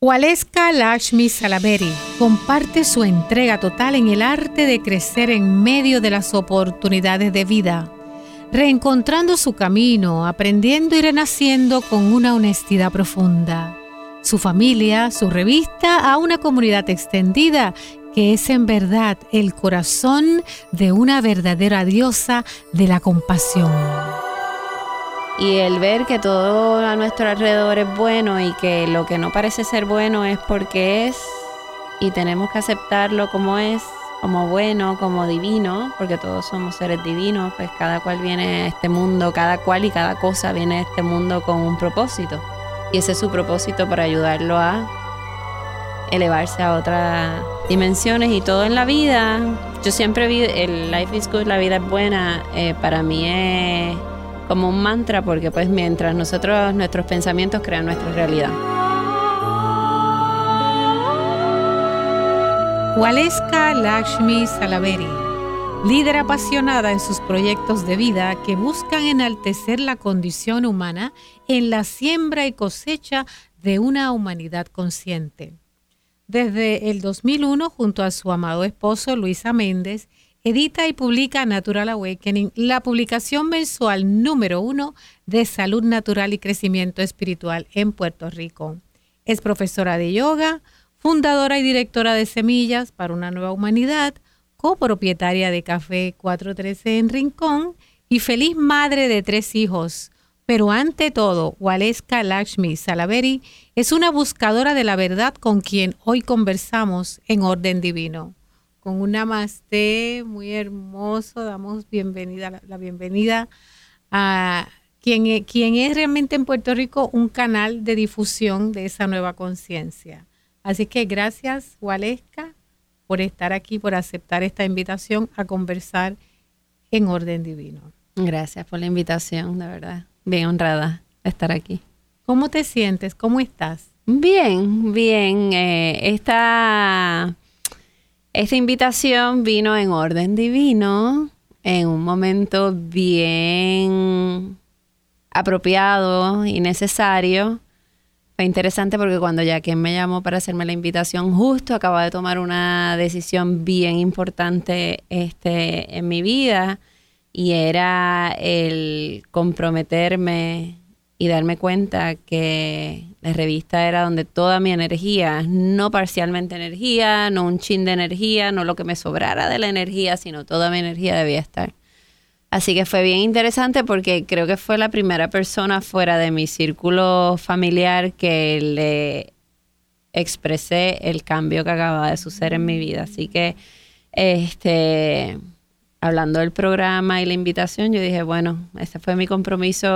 Waleska Lakshmi Salaveri comparte su entrega total en el arte de crecer en medio de las oportunidades de vida, reencontrando su camino, aprendiendo y renaciendo con una honestidad profunda. Su familia, su revista, a una comunidad extendida que es en verdad el corazón de una verdadera diosa de la compasión y el ver que todo a nuestro alrededor es bueno y que lo que no parece ser bueno es porque es y tenemos que aceptarlo como es, como bueno, como divino, porque todos somos seres divinos, pues cada cual viene a este mundo, cada cual y cada cosa viene a este mundo con un propósito. Y ese es su propósito para ayudarlo a elevarse a otras dimensiones y todo en la vida. Yo siempre vi el life is good, la vida es buena, eh, para mí es como un mantra porque pues mientras nosotros nuestros pensamientos crean nuestra realidad. Waleska Lakshmi Salaveri, líder apasionada en sus proyectos de vida que buscan enaltecer la condición humana en la siembra y cosecha de una humanidad consciente. Desde el 2001, junto a su amado esposo Luisa Méndez, edita y publica Natural Awakening, la publicación mensual número uno de salud natural y crecimiento espiritual en Puerto Rico. Es profesora de yoga, fundadora y directora de Semillas para una Nueva Humanidad, copropietaria de Café 413 en Rincón y feliz madre de tres hijos. Pero ante todo, Waleska Lakshmi Salaveri es una buscadora de la verdad con quien hoy conversamos en orden divino con un namaste muy hermoso. Damos bienvenida, la, bienvenida a quien, e, quien es realmente en Puerto Rico un canal de difusión de esa nueva conciencia. Así que gracias, Waleska, por estar aquí, por aceptar esta invitación a conversar en orden divino. Gracias por la invitación, de verdad. Bien honrada estar aquí. ¿Cómo te sientes? ¿Cómo estás? Bien, bien. Eh, esta esta invitación vino en orden divino, en un momento bien apropiado y necesario. Fue interesante porque cuando ya quien me llamó para hacerme la invitación, justo acaba de tomar una decisión bien importante este, en mi vida y era el comprometerme y darme cuenta que la revista era donde toda mi energía, no parcialmente energía, no un chin de energía, no lo que me sobrara de la energía, sino toda mi energía debía estar. Así que fue bien interesante porque creo que fue la primera persona fuera de mi círculo familiar que le expresé el cambio que acababa de suceder en mi vida. Así que este hablando del programa y la invitación, yo dije, bueno, ese fue mi compromiso.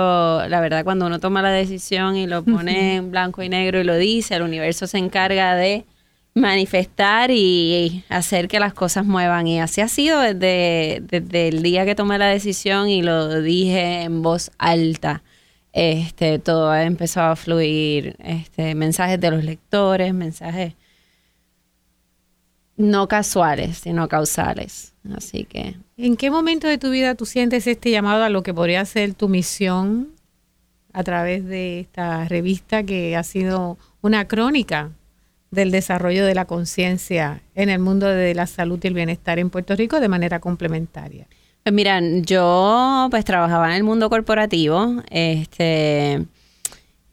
La verdad, cuando uno toma la decisión y lo pone en blanco y negro y lo dice, el universo se encarga de manifestar y hacer que las cosas muevan. Y así ha sido desde, desde el día que tomé la decisión y lo dije en voz alta. Este, todo ha empezado a fluir, este, mensajes de los lectores, mensajes no casuales, sino causales. Así que. ¿En qué momento de tu vida tú sientes este llamado a lo que podría ser tu misión a través de esta revista que ha sido una crónica del desarrollo de la conciencia en el mundo de la salud y el bienestar en Puerto Rico de manera complementaria? Pues mira, yo pues trabajaba en el mundo corporativo, este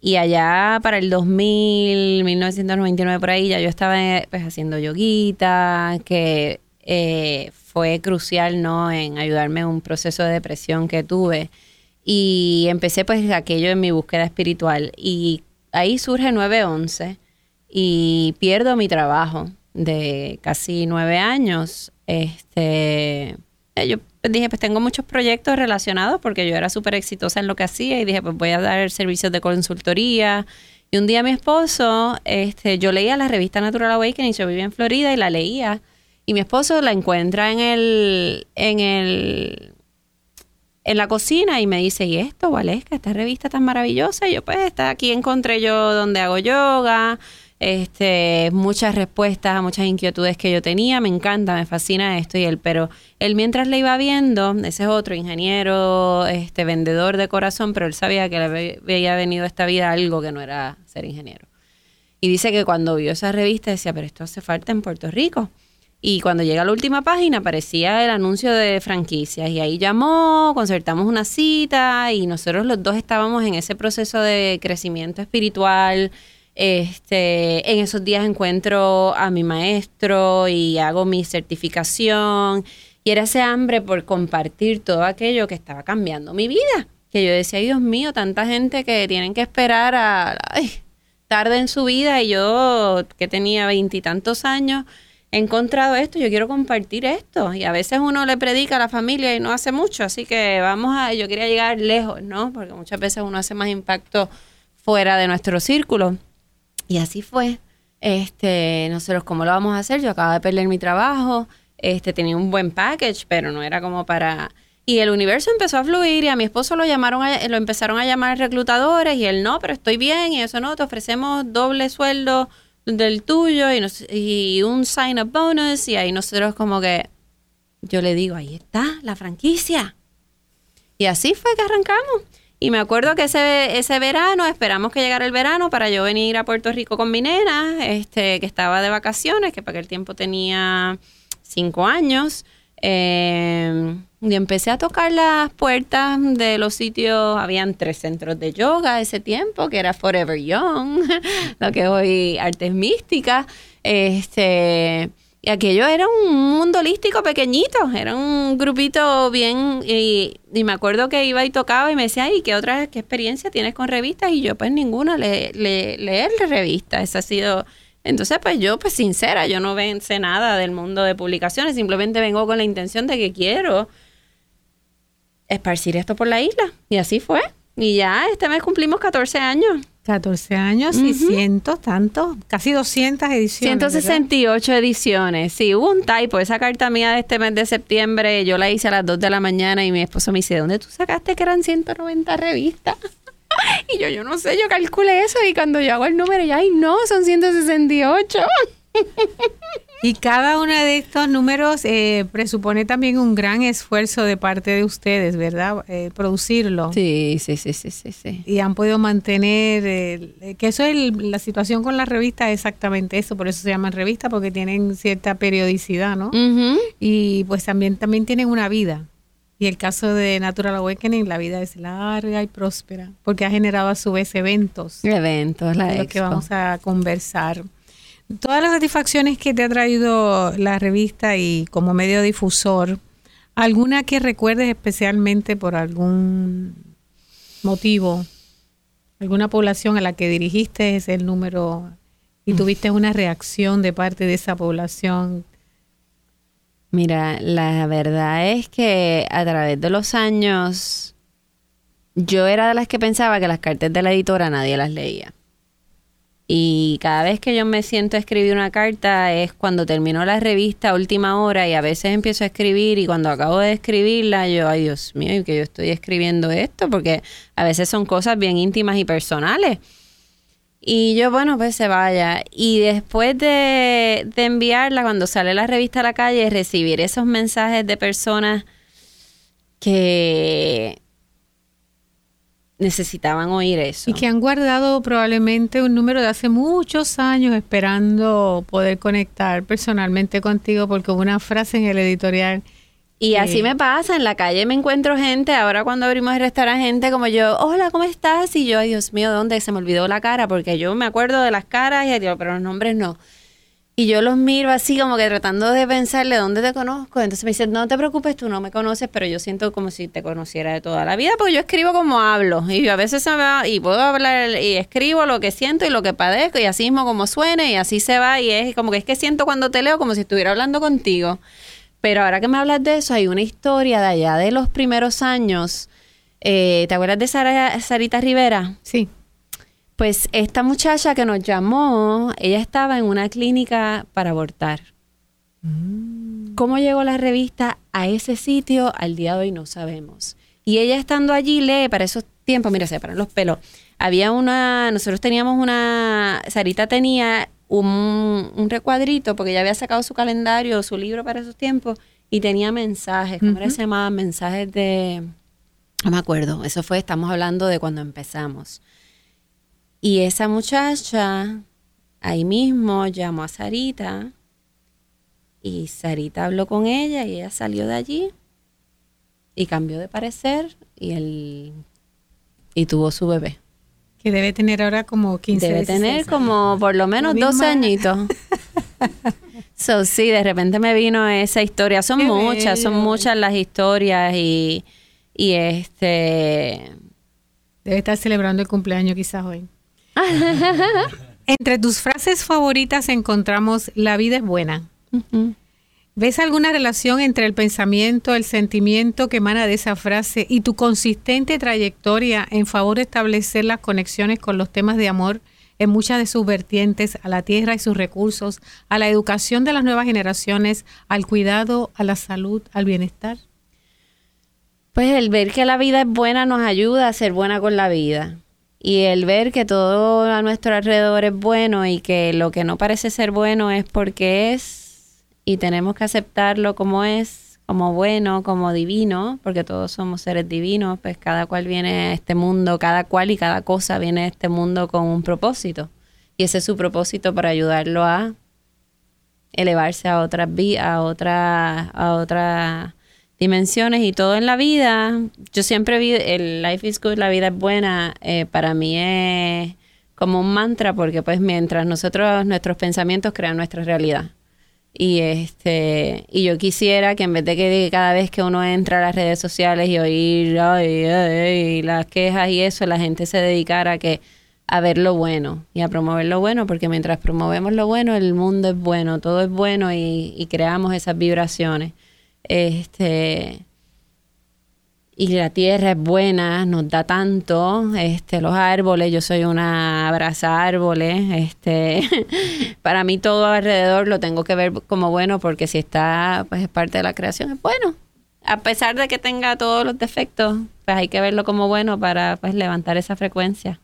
y allá para el 2000, 1999 por ahí, ya yo estaba pues, haciendo yoguita, que eh, fue crucial, ¿no? En ayudarme en un proceso de depresión que tuve. Y empecé pues aquello en mi búsqueda espiritual. Y ahí surge 911 y pierdo mi trabajo de casi nueve años. Este, yo pues dije, pues tengo muchos proyectos relacionados porque yo era súper exitosa en lo que hacía y dije, pues voy a dar servicios de consultoría. Y un día mi esposo, este, yo leía la revista Natural Awakening, yo vivía en Florida y la leía. Y mi esposo la encuentra en el, en el, en la cocina y me dice, ¿y esto, Valesca, esta revista tan maravillosa? Y yo, pues, está aquí encontré yo donde hago yoga, este, muchas respuestas a muchas inquietudes que yo tenía. Me encanta, me fascina esto y él, pero él mientras le iba viendo, ese es otro ingeniero, este, vendedor de corazón, pero él sabía que le había venido a esta vida algo que no era ser ingeniero. Y dice que cuando vio esa revista decía, pero esto hace falta en Puerto Rico. Y cuando llega a la última página aparecía el anuncio de franquicias y ahí llamó, concertamos una cita y nosotros los dos estábamos en ese proceso de crecimiento espiritual. Este, en esos días encuentro a mi maestro y hago mi certificación y era ese hambre por compartir todo aquello que estaba cambiando mi vida. Que yo decía, ay Dios mío, tanta gente que tienen que esperar a tarde en su vida y yo que tenía veintitantos años he encontrado esto, yo quiero compartir esto. Y a veces uno le predica a la familia y no hace mucho, así que vamos a, yo quería llegar lejos, ¿no? Porque muchas veces uno hace más impacto fuera de nuestro círculo. Y así fue. Este, nosotros, ¿cómo lo vamos a hacer? Yo acabo de perder mi trabajo, este, tenía un buen package, pero no era como para... Y el universo empezó a fluir y a mi esposo lo llamaron, lo empezaron a llamar reclutadores y él no, pero estoy bien y eso no, te ofrecemos doble sueldo del tuyo y, un sign-up bonus y ahí nosotros como que yo le digo, ahí está la franquicia. Y así fue que arrancamos. Y me acuerdo que ese, ese verano, esperamos que llegara el verano para yo venir a Puerto Rico con mi nena, este, que estaba de vacaciones, que para aquel tiempo tenía cinco años. Eh, y empecé a tocar las puertas de los sitios, habían tres centros de yoga ese tiempo, que era Forever Young, lo que hoy artes místicas. Este, y aquello era un mundo holístico pequeñito, era un grupito bien, y, me acuerdo que iba y tocaba y me decía, ¿y qué otra qué experiencia tienes con revistas? Y yo, pues ninguna, le, le, leer revistas, esa ha sido entonces, pues yo, pues sincera, yo no sé nada del mundo de publicaciones, simplemente vengo con la intención de que quiero esparcir esto por la isla. Y así fue. Y ya este mes cumplimos 14 años. 14 años y cientos, tantos, casi 200 ediciones. 168 ediciones. Sí, hubo un typo. Esa carta mía de este mes de septiembre, yo la hice a las 2 de la mañana y mi esposo me dice, ¿dónde tú sacaste que eran 190 revistas? y yo, yo no sé, yo calculé eso y cuando yo hago el número, ya, ay, no, son 168. Y cada uno de estos números eh, presupone también un gran esfuerzo de parte de ustedes, ¿verdad? Eh, producirlo. Sí, sí, sí, sí, sí, Y han podido mantener, eh, que eso es la situación con la revista, exactamente eso, por eso se llaman revistas, porque tienen cierta periodicidad, ¿no? Y pues también, también tienen una vida. Y el caso de Natural Awakening, la vida es larga y próspera, porque ha generado a su vez eventos. Eventos, la de los que vamos a conversar todas las satisfacciones que te ha traído la revista y como medio difusor, ¿alguna que recuerdes especialmente por algún motivo? ¿Alguna población a la que dirigiste ese el número y mm. tuviste una reacción de parte de esa población? Mira, la verdad es que a través de los años yo era de las que pensaba que las cartas de la editora nadie las leía. Y cada vez que yo me siento a escribir una carta es cuando termino la revista a última hora y a veces empiezo a escribir y cuando acabo de escribirla yo, ay Dios mío, que yo estoy escribiendo esto porque a veces son cosas bien íntimas y personales. Y yo, bueno, pues se vaya. Y después de, de enviarla, cuando sale la revista a la calle, recibir esos mensajes de personas que necesitaban oír eso. Y que han guardado probablemente un número de hace muchos años esperando poder conectar personalmente contigo porque hubo una frase en el editorial. Y así me pasa, en la calle me encuentro gente, ahora cuando abrimos el restaurante, gente como yo, hola, ¿cómo estás? Y yo, ay Dios mío, ¿dónde? Se me olvidó la cara, porque yo me acuerdo de las caras y digo, pero los nombres no. Y yo los miro así como que tratando de pensarle dónde te conozco. Entonces me dicen, no te preocupes, tú no me conoces, pero yo siento como si te conociera de toda la vida, porque yo escribo como hablo. Y a veces se me va, y puedo hablar y escribo lo que siento y lo que padezco, y así mismo como suene, y así se va. Y es como que es que siento cuando te leo como si estuviera hablando contigo. Pero ahora que me hablas de eso, hay una historia de allá de los primeros años. Eh, ¿Te acuerdas de Sarita Rivera? Sí. Pues esta muchacha que nos llamó, ella estaba en una clínica para abortar. Mm. ¿Cómo llegó la revista a ese sitio? Al día de hoy no sabemos. Y ella estando allí lee para esos tiempos, mira, se paran los pelos. Había una, nosotros teníamos una, Sarita tenía un, un, recuadrito porque ella había sacado su calendario, su libro para esos tiempos y tenía mensajes, ¿cómo se llamaban? Mensajes de, no me acuerdo, eso fue, estamos hablando de cuando empezamos. Y esa muchacha ahí mismo llamó a Sarita y Sarita habló con ella y ella salió de allí y cambió de parecer y él y tuvo su bebé. Que debe tener ahora como 15 Debe tener como por lo menos 12 añitos. so, sí, de repente me vino esa historia. Son muchas, son muchas las historias y, y este... Debe estar celebrando el cumpleaños quizás hoy. Entre tus frases favoritas encontramos La vida es buena. ¿Ves alguna relación entre el pensamiento, el sentimiento que emana de esa frase y tu consistente trayectoria en favor de establecer las conexiones con los temas de amor en muchas de sus vertientes, a la tierra y sus recursos, a la educación de las nuevas generaciones, al cuidado, a la salud, al bienestar? Pues el ver que la vida es buena nos ayuda a ser buena con la vida. Y el ver que todo a nuestro alrededor es bueno y que lo que no parece ser bueno es porque es y tenemos que aceptarlo como es, como bueno, como divino, porque todos somos seres divinos, pues cada cual viene a este mundo, cada cual y cada cosa viene a este mundo con un propósito. Y ese es su propósito para ayudarlo a elevarse a otras a otra a otra dimensiones y todo en la vida. Yo siempre vi el life is good, la vida es buena, eh, para mí es como un mantra porque pues mientras nosotros nuestros pensamientos crean nuestra realidad. Y este y yo quisiera que en vez de que cada vez que uno entra a las redes sociales y oír ay, las quejas y eso, la gente se dedicara a que a ver lo bueno y a promover lo bueno, porque mientras promovemos lo bueno, el mundo es bueno, todo es bueno y, y creamos esas vibraciones. Este, y la tierra es buena, nos da tanto, este, los árboles, yo soy una abraza árboles, este, para mí todo alrededor lo tengo que ver como bueno porque si está, pues es parte de la creación, es bueno. A pesar de que tenga todos los defectos, pues hay que verlo como bueno para pues levantar esa frecuencia.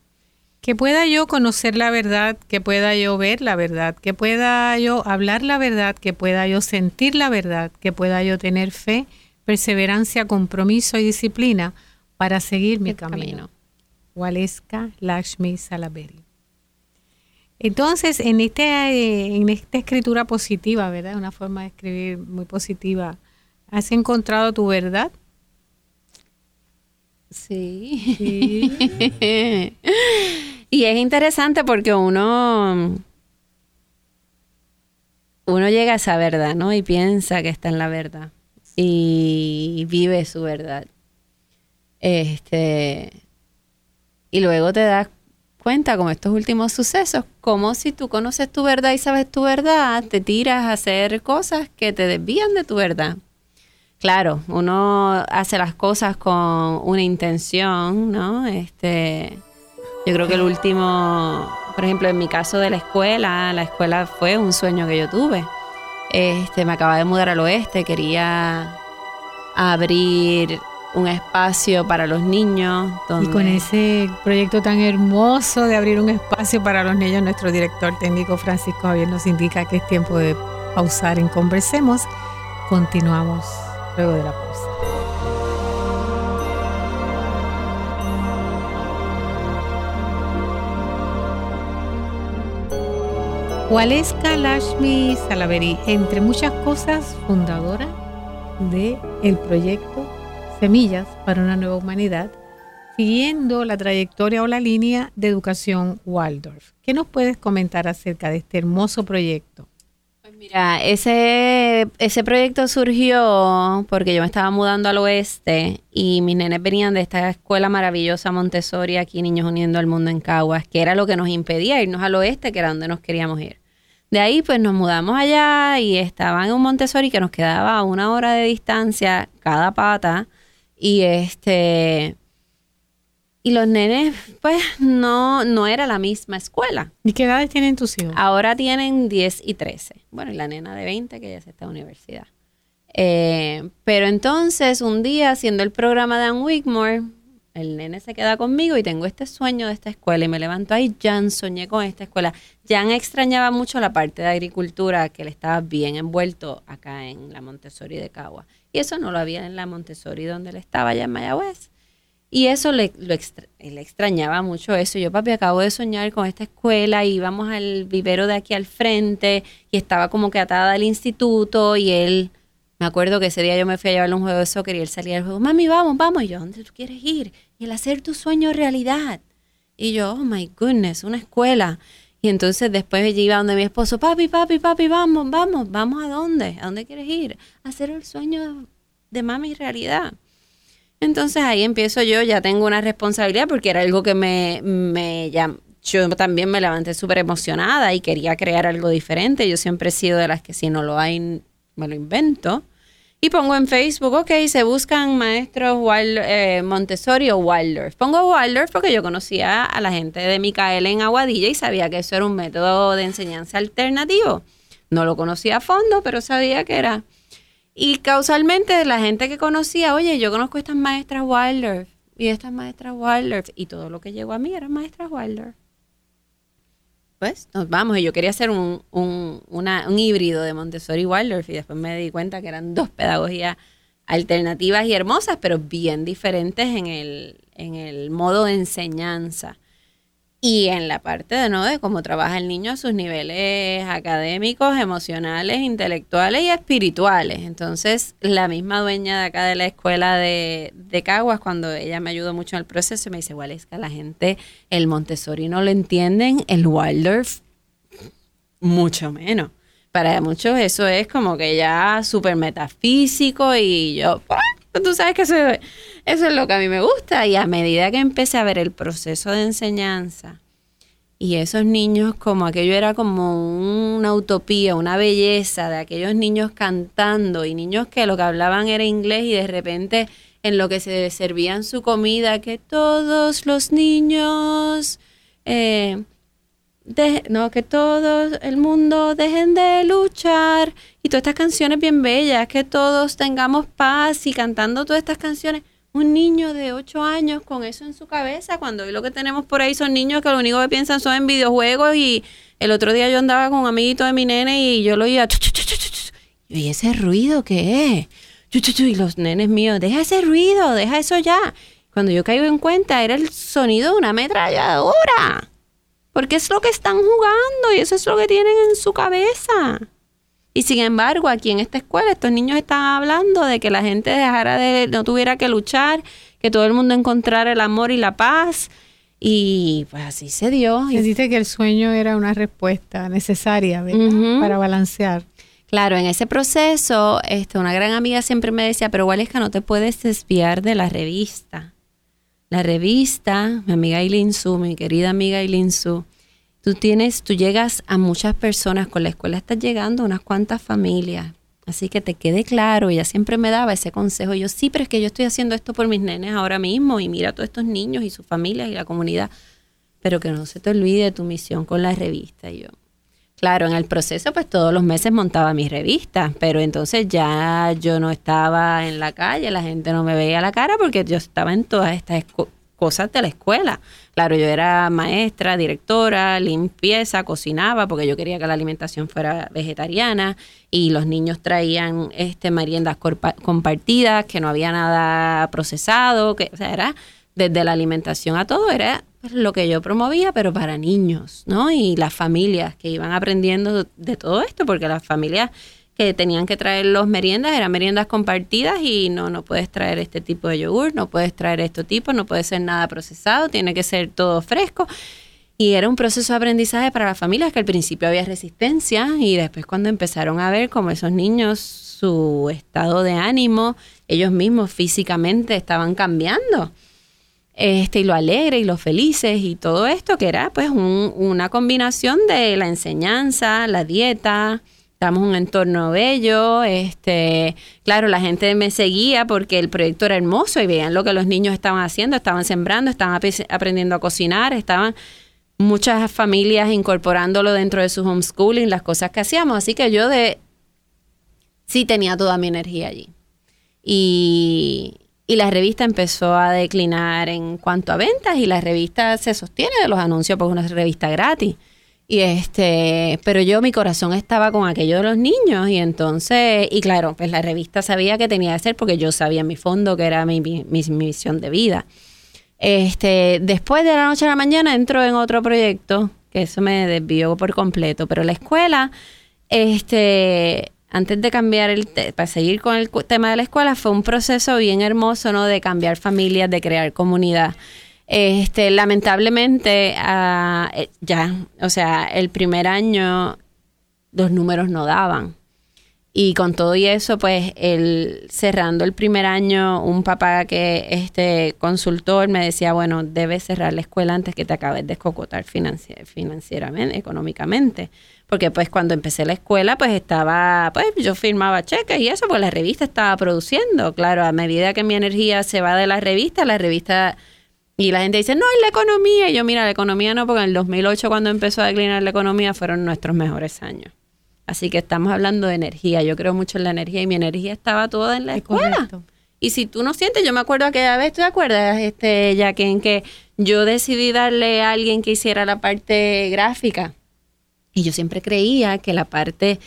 Que pueda yo conocer la verdad, que pueda yo ver la verdad, que pueda yo hablar la verdad, que pueda yo sentir la verdad, que pueda yo tener fe, perseverancia, compromiso y disciplina para seguir mi camino. Waleska Lakshmi Salaberi. Entonces, en, este, en esta escritura positiva, ¿verdad? Una forma de escribir muy positiva, ¿has encontrado tu verdad? Sí. sí. Y es interesante porque uno, uno llega a esa verdad, ¿no? Y piensa que está en la verdad. Y vive su verdad. Este. Y luego te das cuenta, como estos últimos sucesos, como si tú conoces tu verdad y sabes tu verdad, te tiras a hacer cosas que te desvían de tu verdad. Claro, uno hace las cosas con una intención, ¿no? Este yo creo que el último, por ejemplo, en mi caso de la escuela, la escuela fue un sueño que yo tuve. Este, me acababa de mudar al oeste, quería abrir un espacio para los niños. Y con ese proyecto tan hermoso de abrir un espacio para los niños, nuestro director técnico Francisco Javier nos indica que es tiempo de pausar en Conversemos. Continuamos luego de la pausa. Waleska Lashmi Salaveri, entre muchas cosas, fundadora del el proyecto Semillas para una Nueva Humanidad, siguiendo la trayectoria o la línea de educación Waldorf. ¿Qué nos puedes comentar acerca de este hermoso proyecto? Mira, ese, ese proyecto surgió porque yo me estaba mudando al oeste y mis nenes venían de esta escuela maravillosa Montessori aquí, Niños Uniendo al Mundo en Caguas, que era lo que nos impedía irnos al oeste, que era donde nos queríamos ir. De ahí pues nos mudamos allá y estaban en un Montessori que nos quedaba a una hora de distancia cada pata y este y los nenes pues no no era la misma escuela. ¿Y qué edades tienen tus hijos? Ahora tienen 10 y 13. Bueno, y la nena de 20 que ya se está en universidad. Eh, pero entonces un día haciendo el programa de Ann Wigmore el nene se queda conmigo y tengo este sueño de esta escuela y me levanto ahí, Jan soñé con esta escuela. Jan extrañaba mucho la parte de agricultura que le estaba bien envuelto acá en la Montessori de Cagua. Y eso no lo había en la Montessori donde él estaba allá en Mayagüez. Y eso le, lo extrañaba mucho eso. Yo, papi, acabo de soñar con esta escuela y íbamos al vivero de aquí al frente y estaba como que atada al instituto y él, me acuerdo que ese día yo me fui a llevarle un juego de soccer y él salía del juego, mami, vamos, vamos. Y yo, ¿dónde tú quieres ir? Y el hacer tu sueño realidad. Y yo, oh my goodness, una escuela. Y entonces después ella iba donde mi esposo, papi, papi, papi, vamos, vamos, vamos a dónde, a dónde quieres ir, a hacer el sueño de mami realidad. Entonces ahí empiezo yo, ya tengo una responsabilidad porque era algo que me, me yo también me levanté súper emocionada y quería crear algo diferente. Yo siempre he sido de las que si no lo hay, me lo invento. Y pongo en Facebook, ok, se buscan maestros eh, Montessori o Waldorf. Pongo Waldorf porque yo conocía a la gente de Micaela en Aguadilla y sabía que eso era un método de enseñanza alternativo. No lo conocía a fondo, pero sabía que era y causalmente la gente que conocía, oye, yo conozco estas maestras Waldorf y estas maestras Waldorf y todo lo que llegó a mí eran maestras Waldorf. Pues nos vamos. Y yo quería hacer un, un, un híbrido de Montessori y Waldorf. Y después me di cuenta que eran dos pedagogías alternativas y hermosas, pero bien diferentes en el, en el modo de enseñanza y en la parte de no de cómo trabaja el niño a sus niveles académicos, emocionales, intelectuales y espirituales. Entonces, la misma dueña de acá de la escuela de, de Caguas, cuando ella me ayudó mucho en el proceso, me dice, igual es que la gente, el Montessori no lo entienden, el Waldorf mucho menos. Para muchos eso es como que ya súper metafísico y yo, tú sabes que eso, es lo que a mí me gusta. Y a medida que empecé a ver el proceso de enseñanza y esos niños, como aquello era como una utopía, una belleza de aquellos niños cantando y niños que lo que hablaban era inglés y de repente en lo que se servían su comida, que todos los niños... Eh, no, que todo el mundo dejen de luchar y todas estas canciones bien bellas, que todos tengamos paz y cantando todas estas canciones. Un niño de 8 años con eso en su cabeza, cuando hoy lo que tenemos por ahí son niños que lo único que piensan son en videojuegos y el otro día yo andaba con un amiguito de mi nene y yo lo oía, y ese ruido qué es? Y los nenes míos, deja ese ruido, deja eso ya. Cuando yo caigo en cuenta, era el sonido de una ametralladora porque es lo que están jugando y eso es lo que tienen en su cabeza. Y sin embargo, aquí en esta escuela, estos niños están hablando de que la gente dejara de, no tuviera que luchar, que todo el mundo encontrara el amor y la paz. Y pues así se dio. Dice que el sueño era una respuesta necesaria para balancear. Claro, en ese proceso, este, una gran amiga siempre me decía, pero que no te puedes desviar de la revista la revista, mi amiga Eileen Su, mi querida amiga Eileen Su, tú tienes, tú llegas a muchas personas, con la escuela estás llegando a unas cuantas familias. Así que te quede claro, ella siempre me daba ese consejo. Yo, sí, pero es que yo estoy haciendo esto por mis nenes ahora mismo y mira a todos estos niños y sus familias y la comunidad. Pero que no se te olvide tu misión con la revista. Y yo, Claro, en el proceso pues todos los meses montaba mis revistas, pero entonces ya yo no estaba en la calle, la gente no me veía la cara porque yo estaba en todas estas cosas de la escuela. Claro, yo era maestra, directora, limpieza, cocinaba porque yo quería que la alimentación fuera vegetariana y los niños traían este meriendas compartidas, que no había nada procesado, que o sea, era desde la alimentación a todo era lo que yo promovía, pero para niños, ¿no? Y las familias que iban aprendiendo de todo esto, porque las familias que tenían que traer los meriendas eran meriendas compartidas y no, no puedes traer este tipo de yogur, no puedes traer este tipo, no puede ser nada procesado, tiene que ser todo fresco. Y era un proceso de aprendizaje para las familias que al principio había resistencia y después cuando empezaron a ver cómo esos niños, su estado de ánimo, ellos mismos físicamente estaban cambiando este, y lo alegre y lo felices y todo esto, que era pues una combinación de la enseñanza, la dieta, estamos en un entorno bello, este, claro, la gente me seguía porque el proyecto era hermoso y veían lo que los niños estaban haciendo, estaban sembrando, estaban aprendiendo a cocinar, estaban muchas familias incorporándolo dentro de su homeschooling, las cosas que hacíamos, así que yo de sí tenía toda mi energía allí. Y, y la revista empezó a declinar en cuanto a ventas y la revista se sostiene de los anuncios porque es una revista gratis. Y este, pero yo mi corazón estaba con aquello de los niños y entonces, y claro, pues la revista sabía que tenía que ser porque yo sabía en mi fondo que era mi, mi, misión de vida. Este, después de la noche a la mañana entró en otro proyecto, que eso me desvió por completo, pero la escuela, este, antes de cambiar el, para seguir con el tema de la escuela, fue un proceso bien hermoso, ¿no? De cambiar familias, de crear comunidad. Este, lamentablemente, eh, ya, o sea, el primer año los números no daban. Y con todo y eso, pues, el, cerrando el primer año, un papá que este consultor me decía, bueno, debes cerrar la escuela antes que te acabes de escocotar financieramente, económicamente. Porque pues cuando empecé la escuela, pues estaba, pues yo firmaba cheques y eso, pues la revista estaba produciendo. Claro, a medida que mi energía se va de la revista, la revista... Y la gente dice, no, es la economía. Y yo, mira, la economía no, porque en el 2008 cuando empezó a declinar la economía fueron nuestros mejores años. Así que estamos hablando de energía. Yo creo mucho en la energía y mi energía estaba toda en la escuela. Y si tú no sientes, yo me acuerdo aquella vez, ¿tú te acuerdas, este, ya que en que yo decidí darle a alguien que hiciera la parte gráfica? Y yo siempre creía que la parte,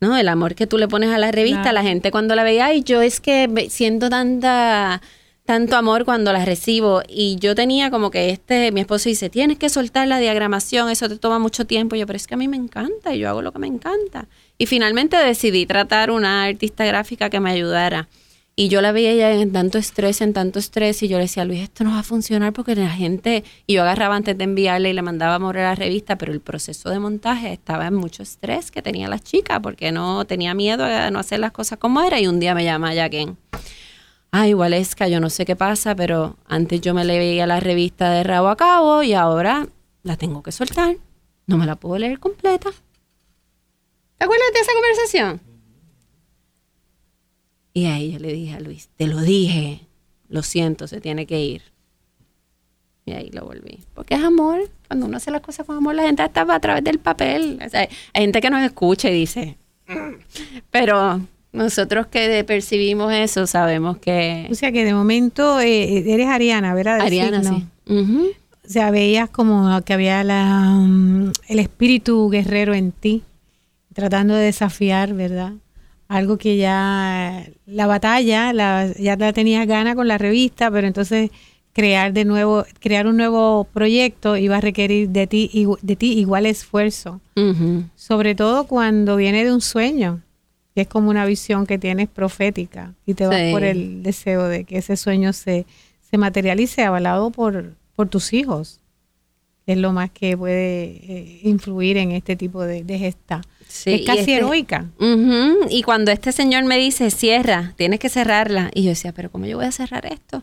¿no? El amor que tú le pones a la revista, la gente cuando la veía, ay, yo es que siento tanta tanto amor cuando las recibo. Y yo tenía como que este, mi esposo dice, tienes que soltar la diagramación, eso te toma mucho tiempo. Y yo, pero es que a mí me encanta y yo hago lo que me encanta. Y finalmente decidí tratar una artista gráfica que me ayudara. Y yo la veía ella en tanto estrés, en tanto estrés, y yo le decía, Luis, esto no va a funcionar porque la gente, y yo agarraba antes de enviarle y le mandaba a a la revista, pero el proceso de montaje estaba en mucho estrés que tenía la chica, porque no tenía miedo a no hacer las cosas como era, y un día me llama Jaquen ay, Waleska, yo no sé qué pasa, pero antes yo me leía la revista de rabo a cabo y ahora la tengo que soltar. No me la puedo leer completa. ¿Te acuerdas de esa conversación? Y ahí yo le dije a Luis, te lo dije, lo siento, se tiene que ir. Y ahí lo volví. Porque es amor. Cuando uno hace las cosas con amor, la gente está a través del papel. hay gente que nos escucha y dice, mm". pero nosotros que percibimos eso sabemos que... O sea que de momento eh, eres Ariana, ¿verdad? Ariana, sí. O sea, veías como que había la, mm, el espíritu guerrero en ti, tratando de desafiar, ¿verdad? Algo que ya la batalla, la, ya la tenías gana con la revista, pero entonces crear de nuevo, crear un nuevo proyecto iba a requerir de ti, de ti igual esfuerzo. Sobre todo cuando viene de un sueño que es como una visión que tienes profética y te vas por el deseo de que ese sueño se, se materialice avalado por, por tus hijos. Es lo más que puede eh, influir en este tipo de, gesta. es casi este heroica. Y cuando este señor me dice, cierra, tienes que cerrarla. Y yo decía, pero ¿cómo yo voy a cerrar esto?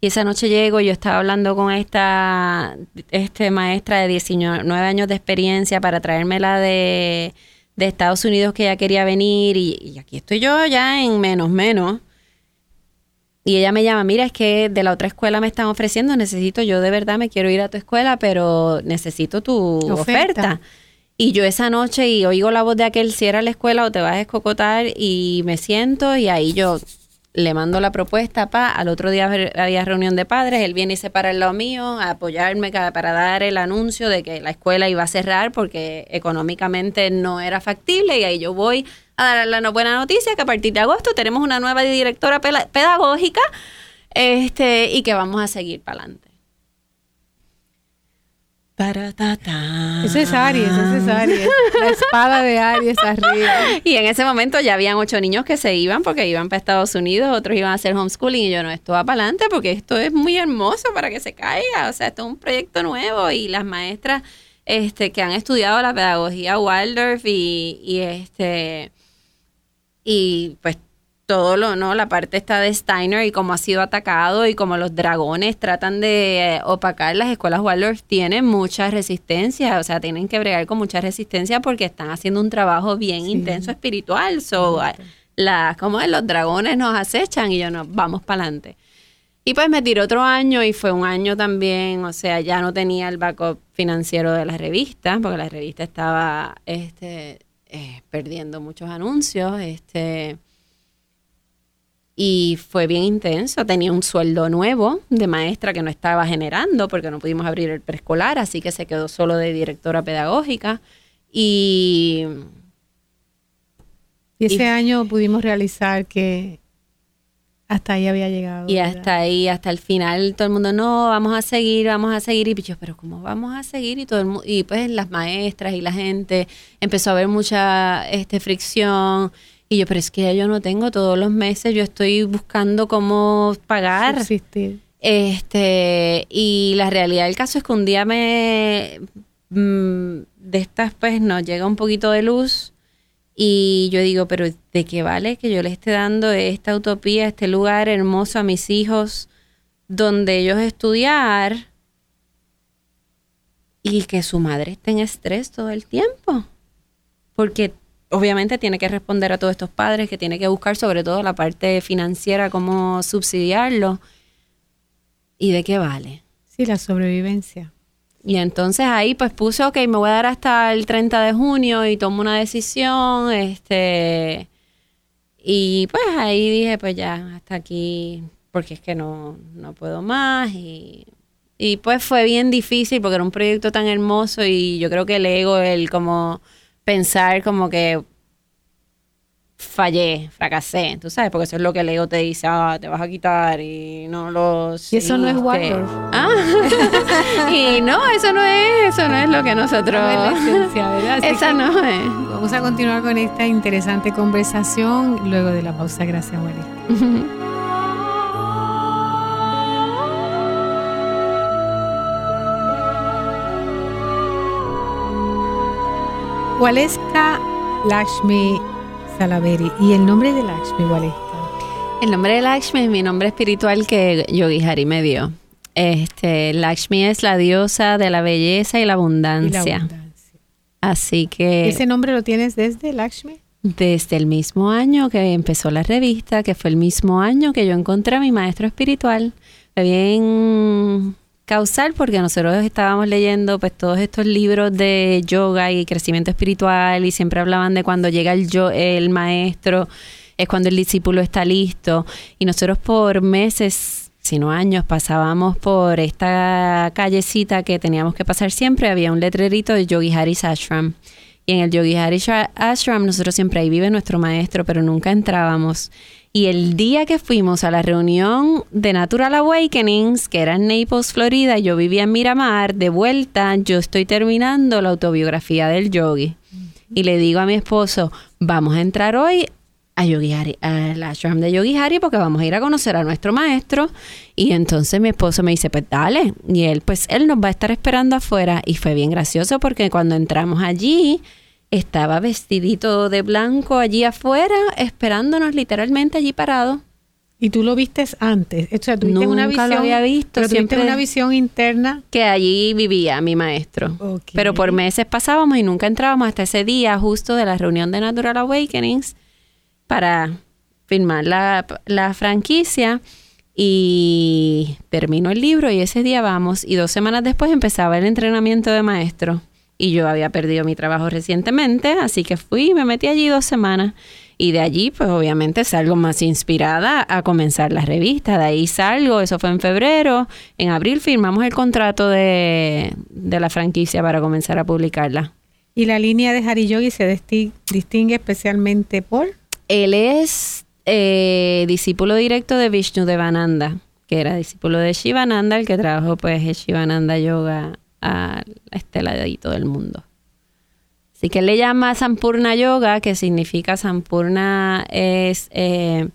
Y esa noche llego, yo estaba hablando con esta este maestra de 19 años de experiencia para traérmela de de Estados Unidos que ella quería venir y, aquí estoy yo ya en menos menos. Y ella me llama, mira, es que de la otra escuela me están ofreciendo, necesito, yo de verdad me quiero ir a tu escuela, pero necesito tu oferta. Y yo esa noche y oigo la voz de aquel, cierra la escuela o te vas a escocotar y me siento y ahí yo le mando la propuesta, pa, al otro día había reunión de padres, él viene y se para al lado mío a apoyarme para dar el anuncio de que la escuela iba a cerrar porque económicamente no era factible y ahí yo voy a dar la buena noticia que a partir de agosto tenemos una nueva directora pedagógica este, y que vamos a seguir para adelante. Ese es Aries, ese es Aries. La espada de Aries arriba. Y en ese momento ya habían ocho niños que se iban porque iban para Estados Unidos, otros iban a hacer homeschooling y yo no, esto va para adelante porque esto es muy hermoso para que se caiga. O sea, esto es un proyecto nuevo y las maestras este, que han estudiado la pedagogía Waldorf y, y este y pues todo lo, ¿no? La parte está de Steiner y cómo ha sido atacado y cómo los dragones tratan de eh, opacar las escuelas Waldorf tienen mucha resistencia, o sea, tienen que bregar con mucha resistencia porque están haciendo un trabajo bien intenso espiritual. So, la, como es, los dragones nos acechan y yo no, vamos para adelante. Y pues me tiró otro año y fue un año también, o sea, ya no tenía el backup financiero de la revista, porque la revista estaba este, eh, perdiendo muchos anuncios, este y fue bien intenso. Tenía un sueldo nuevo de maestra que no estaba generando porque no pudimos abrir el preescolar, así que se quedó solo de directora pedagógica. Y, y ese año pudimos realizar que Hasta ahí había llegado. Y ¿verdad? hasta ahí, hasta el final, todo el mundo, no, vamos a seguir, vamos a seguir. Y yo, pero ¿cómo vamos a seguir? Y todo el y pues las maestras y la gente empezó a haber mucha este, fricción. Y yo, pero es que yo no tengo todos los meses, yo estoy buscando cómo pagar. Subsistir. Este, y la realidad del caso es que un día me mm, de estas pues nos llega un poquito de luz y yo digo, pero ¿de qué vale que yo le esté dando esta utopía, este lugar hermoso a mis hijos donde ellos estudiar y que su madre esté en estrés todo el tiempo? Porque obviamente tiene que responder a todos estos padres, que tiene que buscar sobre todo la parte financiera, cómo subsidiarlo. ¿Y de qué vale? Sí, la sobrevivencia. Y entonces ahí pues puse, ok, me voy a dar hasta el 30 de junio y tomo una decisión, este, y pues ahí dije, pues ya, hasta aquí, porque es que no, no puedo más y, y pues fue bien difícil porque era un proyecto tan hermoso y yo creo que el ego, el como pensar como que fallé, fracasé, tú sabes, porque eso es lo que el ego te dice, ah, te vas a quitar y no lo Y eso no es. Waldorf. Ah, y no, eso no es, eso no es lo que nosotros. No es la esencia, ¿verdad? Así Esa que no es. Vamos a continuar con esta interesante conversación luego de la pausa. Gracias, Wally. Waleska Lakshmi Salaveri. ¿Y el nombre de Lakshmi, Waleska? El nombre de Lakshmi es mi nombre espiritual que Yogi Hari me dio. Este, Lakshmi es la diosa de la belleza y la Y la abundancia. Así que ¿Ese nombre lo tienes desde Lakshmi? desde el mismo año que empezó la revista, que fue el mismo año que yo encontré a mi maestro espiritual, bien causal porque nosotros estábamos leyendo pues todos estos libros de yoga y crecimiento espiritual y siempre hablaban de cuando llega el el maestro es cuando el discípulo está listo. Y nosotros por meses si no años pasábamos por esta callecita que teníamos que pasar siempre. Había un letrerito de Yogi Hari's Ashram y en el Yogi Hari Shra- Ashram nosotros siempre ahí vive nuestro maestro, pero nunca entrábamos. Y el día que fuimos a la reunión de Natural Awakenings, que era en Naples, Florida, yo vivía en Miramar, de vuelta yo estoy terminando la autobiografía del yogi. Y le digo a mi esposo, vamos a entrar hoy a Yogi Hari, al ashram de Yogi Hari porque vamos a ir a conocer a nuestro maestro. Y entonces mi esposo me dice, pues dale. Y él, pues él nos va a estar esperando afuera. Y fue bien gracioso porque cuando entramos allí, estaba vestidito de blanco allí afuera, esperándonos literalmente allí parado. Y tú lo vistes antes. O sea, tuviste Nunca una lo visión. había visto, Pero siempre- una visión interna. Que allí vivía mi maestro. Pero por meses pasábamos y nunca entrábamos hasta ese día justo de la reunión de Natural Awakenings para firmar la, la franquicia y terminó el libro y ese día vamos y dos semanas después empezaba el entrenamiento de maestro y yo había perdido mi trabajo recientemente, así que fui y me metí allí dos semanas y de allí pues obviamente salgo más inspirada a comenzar la revista, de ahí salgo, eso fue en febrero, en abril firmamos el contrato de, de la franquicia para comenzar a publicarla. Y la línea de Hari Yogi se distingue especialmente por. Él es eh, discípulo directo de Vishnu Devananda, que era discípulo de Shivananda, el que trabajó pues el Shivananda Yoga a este ladito del mundo. Así que él le llama Sampurna Yoga, que significa Sampurna es... eh,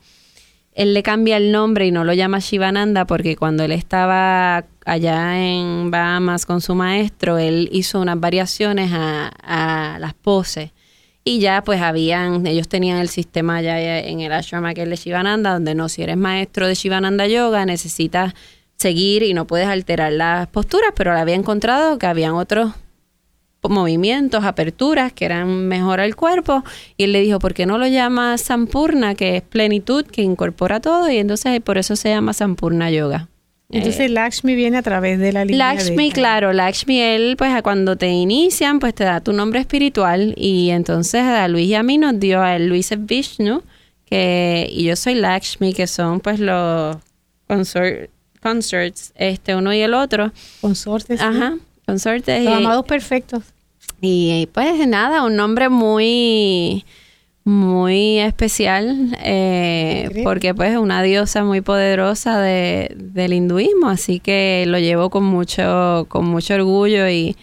él le cambia el nombre y no lo llama Shivananda porque cuando él estaba allá en Bahamas con su maestro, él hizo unas variaciones a, a las poses. Y ya pues habían, ellos tenían el sistema allá en el ashram aquel de Shivananda, donde no, si eres maestro de Shivananda Yoga, necesitas seguir y no puedes alterar las posturas, pero había encontrado que habían otros movimientos, aperturas que eran mejor al cuerpo y él le dijo, ¿por qué no lo llama Sampurna, que es plenitud, que incorpora todo? Y entonces por eso se llama Sampurna Yoga. Entonces Lakshmi viene a través de la línea. Lakshmi, de, claro, Lakshmi, él, pues a cuando te inician, pues te da tu nombre espiritual y entonces a Luis y a mí nos dio a él, Luis Vishnu, que, y yo soy Lakshmi, que son pues los consort, consorts, este uno y el otro. Consortes. ¿sí? Ajá, consortes. Los y- amados perfectos. y pues nada, un nombre muy, muy especial eh, porque pues es una diosa muy poderosa de, del hinduismo, así que lo llevo con mucho, con mucho orgullo y,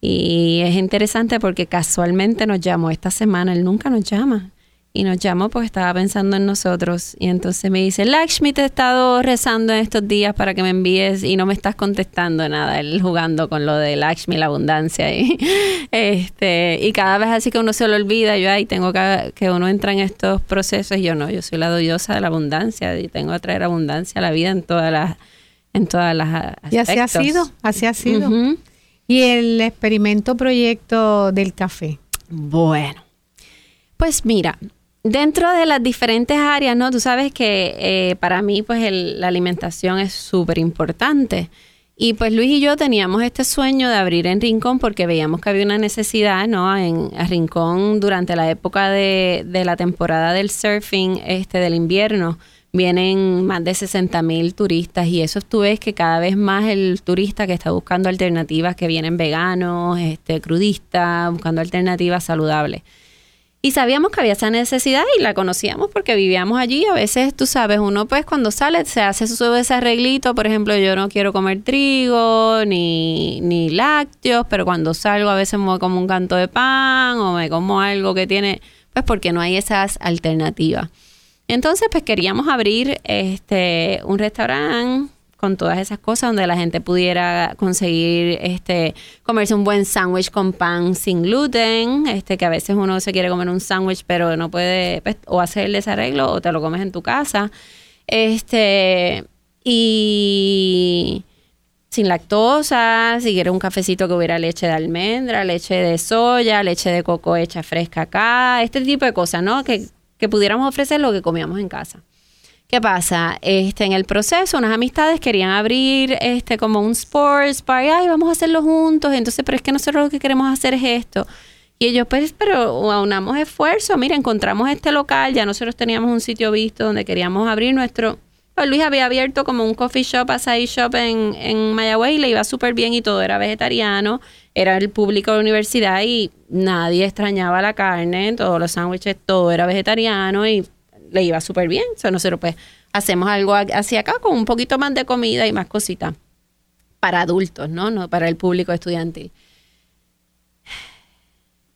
y es interesante porque casualmente nos llamó esta semana, él nunca nos llama y nos llamó porque estaba pensando en nosotros. Y entonces me dice, Lakshmi, te he estado rezando en estos días para que me envíes y no me estás contestando nada. Él jugando con lo de Lakshmi, la abundancia. Y, este, y cada vez así que uno se lo olvida, yo ahí tengo que, que uno entra en estos procesos. Y yo no, yo soy la diosa de la abundancia y tengo que traer abundancia a la vida en todas las en todas las aspectos. Y así ha sido, así ha sido. Y el experimento proyecto del café. Bueno, pues mira, Dentro de las diferentes áreas, ¿no? Tú sabes que eh, para mí, pues, la alimentación es súper importante. Y pues Luis y yo teníamos este sueño de abrir en Rincón porque veíamos que había una necesidad, ¿no? En Rincón durante la época de, de la temporada del surfing, este, del invierno, vienen más de 60 mil turistas y eso tú ves que cada vez más el turista que está buscando alternativas que vienen veganos, este, crudistas, buscando alternativas saludables. Y sabíamos que había esa necesidad y la conocíamos porque vivíamos allí. A veces, tú sabes, uno pues cuando sale se hace su ese arreglito. Por ejemplo, yo no quiero comer trigo ni, ni lácteos, pero cuando salgo a veces me como un canto de pan o me como algo que tiene, pues porque no hay esas alternativas. Entonces, pues queríamos abrir este un restaurante con todas esas cosas donde la gente pudiera conseguir este comerse un buen sándwich con pan sin gluten, este que a veces uno se quiere comer un sándwich pero no puede pues, o hacer el desarreglo o te lo comes en tu casa. Este y sin lactosa, si quieres un cafecito que hubiera leche de almendra, leche de soya, leche de coco hecha fresca acá, este tipo de cosas, ¿no? Que, que pudiéramos ofrecer lo que comíamos en casa. ¿Qué pasa? Este, en el proceso, unas amistades querían abrir este como un sports bar, ay, vamos a hacerlo juntos, entonces, pero es que nosotros lo que queremos hacer es esto. Y ellos, pues, pero aunamos esfuerzo, mira, encontramos este local, ya nosotros teníamos un sitio visto donde queríamos abrir nuestro... Pues Luis había abierto como un coffee shop, açaí shop en, en Mayagüey, le iba súper bien y todo era vegetariano, era el público de la universidad y nadie extrañaba la carne, todos los sándwiches, todo era vegetariano y le iba súper bien. O sea, nosotros pues hacemos algo hacia acá con un poquito más de comida y más cositas para adultos, ¿no? No para el público estudiantil.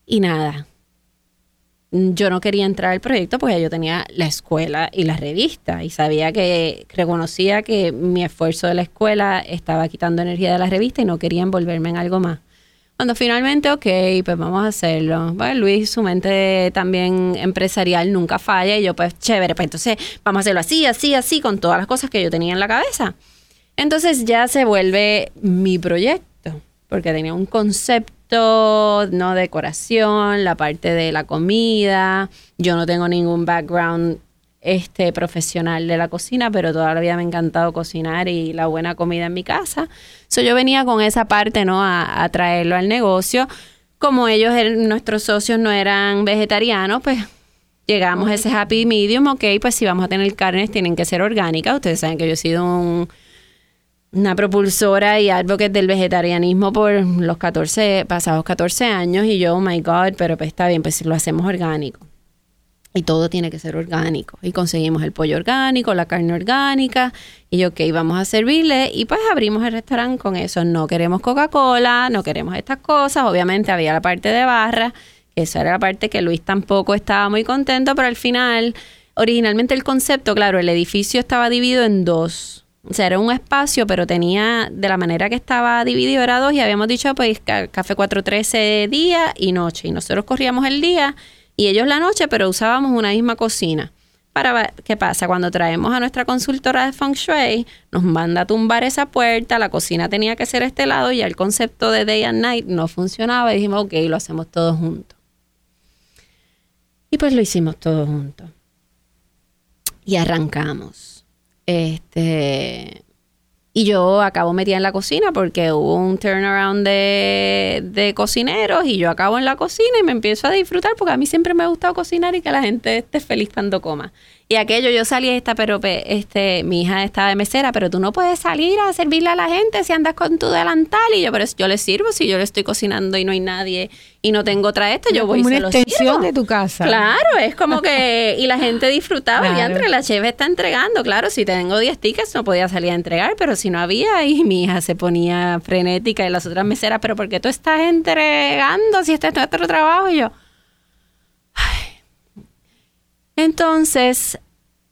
Y nada, yo no quería entrar al proyecto porque yo tenía la escuela y la revista y sabía que reconocía que mi esfuerzo de la escuela estaba quitando energía de la revista y no quería envolverme en algo más. Cuando finalmente, ok, pues vamos a hacerlo. Bueno, Luis, su mente también empresarial nunca falla y yo pues chévere, pues entonces vamos a hacerlo así, así, así, con todas las cosas que yo tenía en la cabeza. Entonces ya se vuelve mi proyecto, porque tenía un concepto, no decoración, la parte de la comida, yo no tengo ningún background este profesional de la cocina, pero toda la vida me ha encantado cocinar y la buena comida en mi casa. So, yo venía con esa parte, ¿no? A, traerlo al negocio. Como ellos, nuestros socios, no eran vegetarianos, pues llegamos a ese happy medium, ok, pues si vamos a tener carnes, tienen que ser orgánicas. Ustedes saben que yo he sido una propulsora y advocate del vegetarianismo por los 14, pasados 14 años y yo, oh my God, pero pues está bien, pues si lo hacemos orgánico y todo tiene que ser orgánico. Y conseguimos el pollo orgánico, la carne orgánica, y yo, ok, vamos a servirle, y pues abrimos el restaurante con eso. No queremos Coca-Cola, no queremos estas cosas. Obviamente había la parte de barra, que esa era la parte que Luis tampoco estaba muy contento, pero al final, originalmente el concepto, claro, el edificio estaba dividido en dos. O sea, era un espacio, pero tenía, de la manera que estaba dividido, era dos, y habíamos dicho, pues, café 413 día y noche. Y nosotros corríamos el día y ellos la noche, pero usábamos una misma cocina. Para qué pasa cuando traemos a nuestra consultora de Feng Shui, nos manda a tumbar esa puerta, la cocina tenía que ser este lado y el concepto de day and night no funcionaba y dijimos, ok, lo hacemos todos juntos. Y pues lo hicimos todos juntos. Y arrancamos. Este, y yo acabo metida en la cocina porque hubo un turnaround de, de cocineros y yo acabo en la cocina y me empiezo a disfrutar porque a mí siempre me ha gustado cocinar y que la gente esté feliz cuando coma. Y aquello, yo salí esta, pero este, mi hija estaba de mesera, pero tú no puedes salir a servirle a la gente si andas con tu delantal. Y yo, pero yo le sirvo, si yo le estoy cocinando y no hay nadie y no tengo otra esto, yo voy como y una extensión de tu casa. Claro, es como que, y la gente disfrutaba, y entre la chef está entregando, claro, si tengo 10 tickets no podía salir a entregar, pero si no había, y mi hija se ponía frenética y las otras meseras, pero ¿por qué tú estás entregando si este es nuestro trabajo? Y yo, Entonces,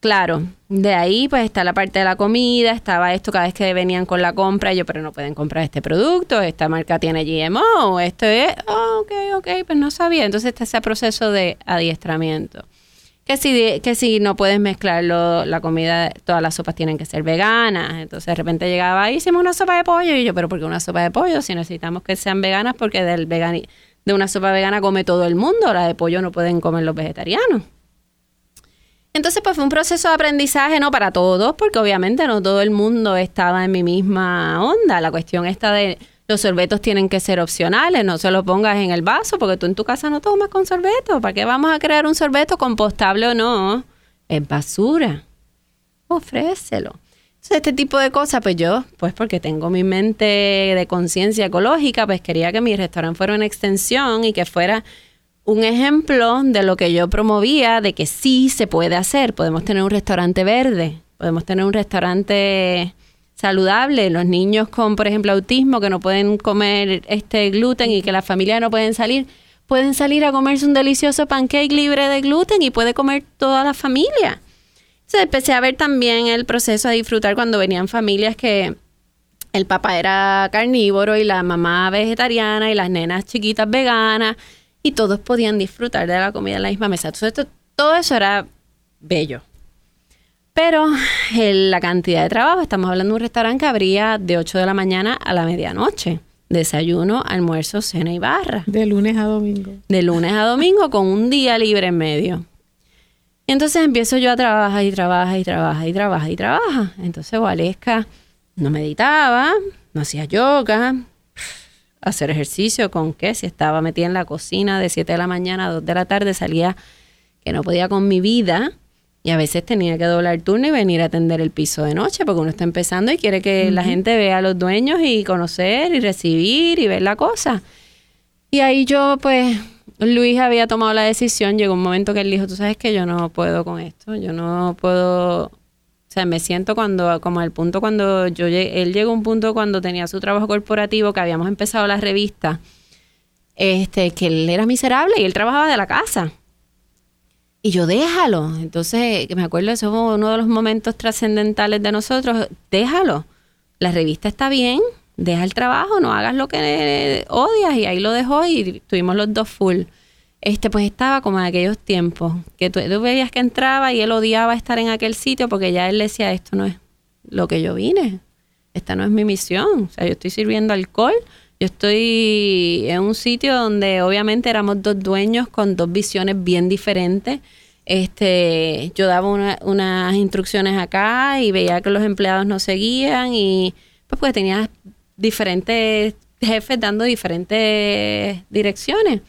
claro, de ahí pues está la parte de la comida, estaba esto cada vez que venían con la compra, yo, pero no pueden comprar este producto, esta marca tiene GMO, esto es, oh, ok, ok, pues no sabía. Entonces está ese proceso de adiestramiento. Que si, que si no puedes mezclarlo, la comida, todas las sopas tienen que ser veganas. Entonces de repente llegaba, hicimos una sopa de pollo, y yo, pero ¿por qué una sopa de pollo? Si necesitamos que sean veganas, porque del vegani de una sopa vegana come todo el mundo, la de pollo no pueden comer los vegetarianos. Entonces, pues fue un proceso de aprendizaje, ¿no? Para todos, porque obviamente no todo el mundo estaba en mi misma onda. La cuestión esta de los sorbetos tienen que ser opcionales, no se lo pongas en el vaso, porque tú en tu casa no tomas con sorbeto. ¿Para qué vamos a crear un sorbeto compostable o no? Es basura. Ofrécelo. Entonces, este tipo de cosas, pues yo, pues porque tengo mi mente de conciencia ecológica, pues quería que mi restaurante fuera una extensión y que fuera un ejemplo de lo que yo promovía, de que sí se puede hacer. Podemos tener un restaurante verde, podemos tener un restaurante saludable. Los niños con, por ejemplo, autismo que no pueden comer este gluten y que las familias no pueden salir, pueden salir a comerse un delicioso pancake libre de gluten y puede comer toda la familia. Entonces empecé a ver también el proceso a disfrutar cuando venían familias que el papá era carnívoro y la mamá vegetariana y las nenas chiquitas veganas y todos podían disfrutar de la comida en la misma mesa. Entonces, todo eso era bello. Pero la cantidad de trabajo, estamos hablando de un restaurante que abría de 8 de la mañana a la medianoche. Desayuno, almuerzo, cena y barra. De lunes a domingo. De lunes a domingo con un día libre en medio. Entonces empiezo yo a trabajar y trabajar y trabajar y trabajar y trabajar. Entonces Valesca no meditaba, no hacía yoga, hacer ejercicio, con qué, si estaba metida en la cocina de 7 de la mañana a 2 de la tarde, salía que no podía con mi vida y a veces tenía que doblar turno y venir a atender el piso de noche porque uno está empezando y quiere que la gente vea a los dueños y conocer y recibir y ver la cosa. Y ahí yo pues Luis había tomado la decisión, llegó un momento que él dijo, tú sabes que yo no puedo con esto, yo no puedo o sea, me siento cuando, como al punto cuando yo él llegó a un punto cuando tenía su trabajo corporativo, que habíamos empezado la revista, este, que él era miserable y él trabajaba de la casa. Y yo, déjalo. Entonces, me acuerdo, eso fue uno de los momentos trascendentales de nosotros. Déjalo. La revista está bien, deja el trabajo, no hagas lo que odias. Y ahí lo dejó y tuvimos los dos full este pues estaba como en aquellos tiempos, que tú, veías que entraba y él odiaba estar en aquel sitio porque ya él decía, esto no es lo que yo vine, esta no es mi misión, o sea, yo estoy sirviendo alcohol, yo estoy en un sitio donde obviamente éramos dos dueños con dos visiones bien diferentes. Este, yo daba unas instrucciones acá y veía que los empleados no seguían y pues, pues tenía diferentes jefes dando diferentes direcciones.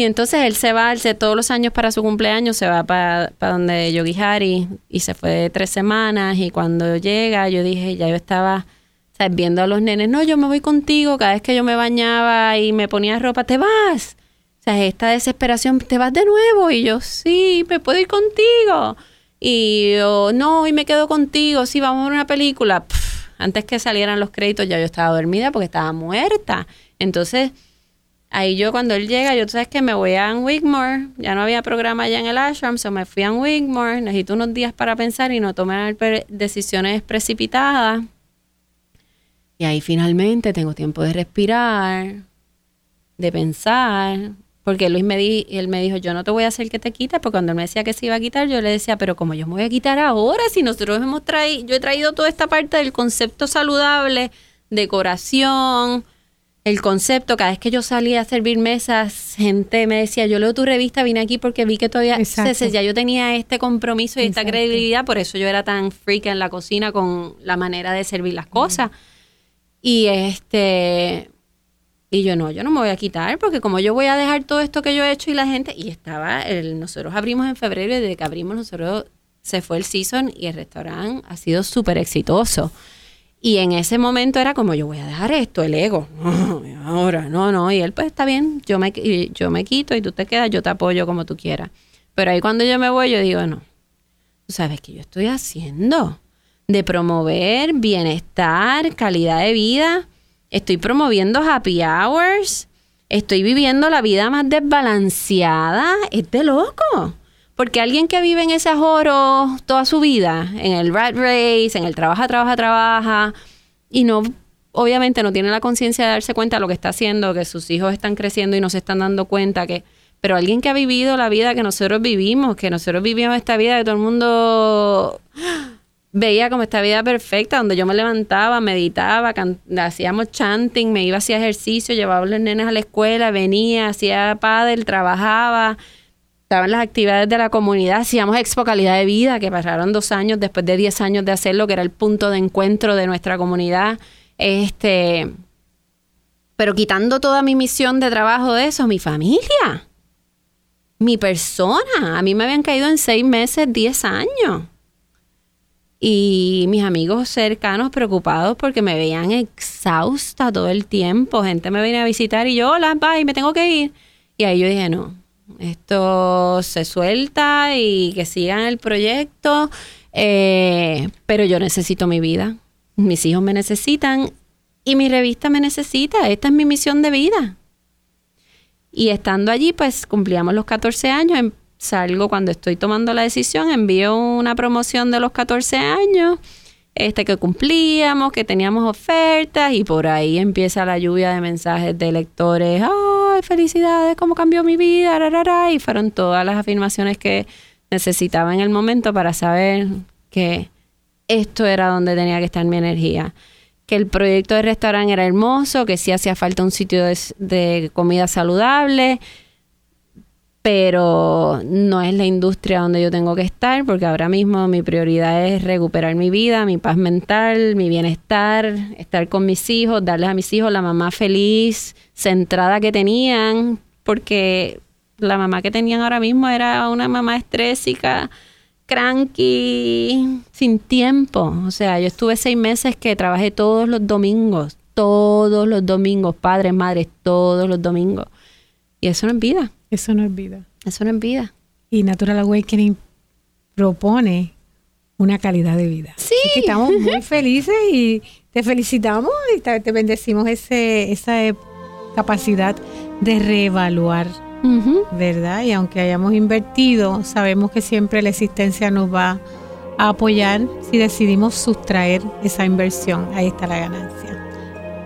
Y entonces él se va, él se, todos los años para su cumpleaños se va para, donde Yogi Hari y se fue tres semanas y cuando llega yo dije, ya yo estaba viendo a los nenes, no, yo me voy contigo, cada vez que yo me bañaba y me ponía ropa, te vas. O sea, esta desesperación, te vas de nuevo. Y yo, sí, me puedo ir contigo. Y yo, no, y me quedo contigo, sí, vamos a ver una película. antes que salieran los créditos ya yo estaba dormida porque estaba muerta. Entonces Ahí yo cuando él llega, yo tú sabes que me voy a Wigmore, ya no había programa allá en el ashram, so me fui a Wigmore, necesito unos días para pensar y no tomar decisiones precipitadas. Y ahí finalmente tengo tiempo de respirar, de pensar, porque Luis me, di, él me dijo, yo no te voy a hacer que te quites, porque cuando él me decía que se iba a quitar, yo le decía, pero como yo me voy a quitar ahora, si nosotros hemos traído, yo he traído toda esta parte del concepto saludable, decoración, el concepto, cada vez que yo salía a servir mesas, gente me decía, yo leo tu revista, vine aquí porque vi que todavía, ya yo tenía este compromiso y esta credibilidad, por eso yo era tan freak en la cocina con la manera de servir las cosas. Y este, Y yo no, yo no me voy a quitar porque como yo voy a dejar todo esto que yo he hecho y la gente, y estaba, el, nosotros abrimos en febrero y desde que abrimos nosotros se fue el season y el restaurante ha sido súper exitoso. Y en ese momento era como, yo voy a dejar esto, el ego. ahora, no, no. Y él, pues está bien, yo me, yo me quito y tú te quedas, yo te apoyo como tú quieras. Pero ahí cuando yo me voy, yo digo, no. ¿Tú sabes qué yo estoy haciendo? De promover bienestar, calidad de vida. Estoy promoviendo happy hours. Estoy viviendo la vida más desbalanceada. Es de loco. Porque alguien que vive en ese ajoro toda su vida, en el rat race, en el trabaja, trabaja, trabaja, y no, obviamente no tiene la conciencia de darse cuenta de lo que está haciendo, que sus hijos están creciendo y no se están dando cuenta que, pero alguien que ha vivido la vida que nosotros vivimos, que nosotros vivimos esta vida que todo el mundo veía como esta vida perfecta, donde yo me levantaba, meditaba, hacíamos chanting, me iba hacia ejercicio, llevaba a los nenes a la escuela, venía, hacía padre, trabajaba, estaban las actividades de la comunidad, hacíamos Expo Calidad de Vida, que pasaron dos años después de diez años de hacerlo, que era el punto de encuentro de nuestra comunidad. Este, pero quitando toda mi misión de trabajo de eso, mi familia, mi persona, a mí me habían caído en seis meses, diez años. Y mis amigos cercanos preocupados porque me veían exhausta todo el tiempo. Gente me venía a visitar y yo, hola, bye, me tengo que ir. Y ahí yo dije, no, esto se suelta y que sigan el proyecto, eh, pero yo necesito mi vida. Mis hijos me necesitan y mi revista me necesita. Esta es mi misión de vida. Y estando allí, pues cumplíamos los 14 años. Em, salgo cuando estoy tomando la decisión, envío una promoción de los 14 años este que cumplíamos, que teníamos ofertas y por ahí empieza la lluvia de mensajes de lectores, ay, felicidades, cómo cambió mi vida, y fueron todas las afirmaciones que necesitaba en el momento para saber que esto era donde tenía que estar mi energía. Que el proyecto de restaurante era hermoso, que sí hacía falta un sitio de comida saludable, pero no es la industria donde yo tengo que estar, porque ahora mismo mi prioridad es recuperar mi vida, mi paz mental, mi bienestar, estar con mis hijos, darles a mis hijos la mamá feliz, centrada que tenían, porque la mamá que tenían ahora mismo era una mamá estrésica, cranky, sin tiempo. O sea, yo estuve seis meses que trabajé todos los domingos, todos los domingos, padres, madres, todos los domingos. Y eso no es vida. Eso no es vida. Eso no es vida. Y Natural Awakening propone una calidad de vida. Sí. estamos muy felices y te felicitamos y te, bendecimos ese, esa e, capacidad de reevaluar, ¿verdad? Y aunque hayamos invertido, sabemos que siempre la existencia nos va a apoyar si decidimos sustraer esa inversión. Ahí está la ganancia.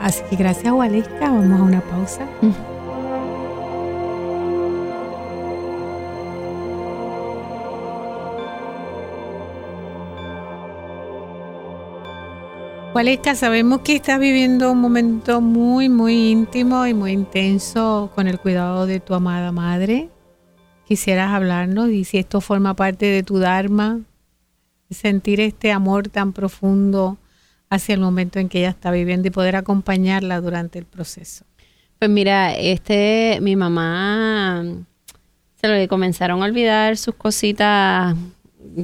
Así que gracias, Waleska. Vamos a una pausa. Waleska, sabemos que estás viviendo un momento muy, muy íntimo y muy intenso con el cuidado de tu amada madre. Quisieras hablarnos y si esto forma parte de tu Dharma, sentir este amor tan profundo hacia el momento en que ella está viviendo y poder acompañarla durante el proceso. Pues mira, este, mi mamá se lo comenzaron a olvidar sus cositas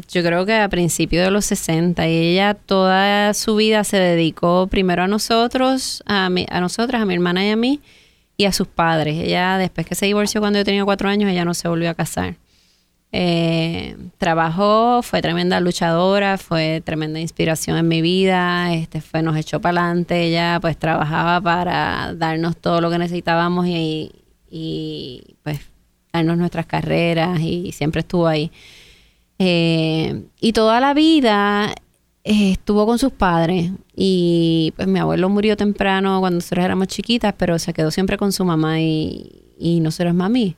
yo creo que a principios de los 60 y ella toda su vida se dedicó primero a nosotros, a, a nosotras, a mi hermana y a mí y a sus padres. Ella después que se divorció cuando yo tenía cuatro años, ella no se volvió a casar. Eh, trabajó, fue tremenda luchadora, fue tremenda inspiración en mi vida, este fue, nos echó para adelante, ella pues trabajaba para darnos todo lo que necesitábamos y, y pues darnos nuestras carreras y siempre estuvo ahí. Eh, y toda la vida eh, estuvo con sus padres. Y pues mi abuelo murió temprano cuando nosotros éramos chiquitas, pero se quedó siempre con su mamá y, y nosotros, mami,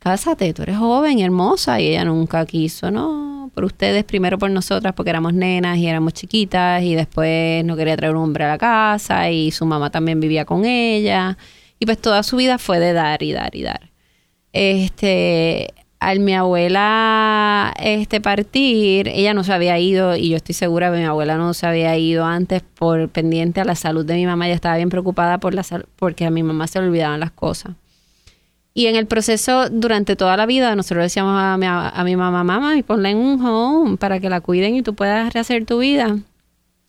cásate, tú eres joven y hermosa. Y ella nunca quiso, no, por ustedes, primero por nosotras, porque éramos nenas y éramos chiquitas, y después no quería traer un hombre a la casa, y su mamá también vivía con ella. Y pues toda su vida fue de dar y dar y dar. Este, al mi abuela este partir, ella no se había ido y yo estoy segura que mi abuela no se había ido antes por pendiente a la salud de mi mamá, ella estaba bien preocupada por la porque a mi mamá se le olvidaban las cosas. Y en el proceso, durante toda la vida, nosotros decíamos a mi, a mi mamá, mamá, y ponla en un home para que la cuiden y tú puedas rehacer tu vida.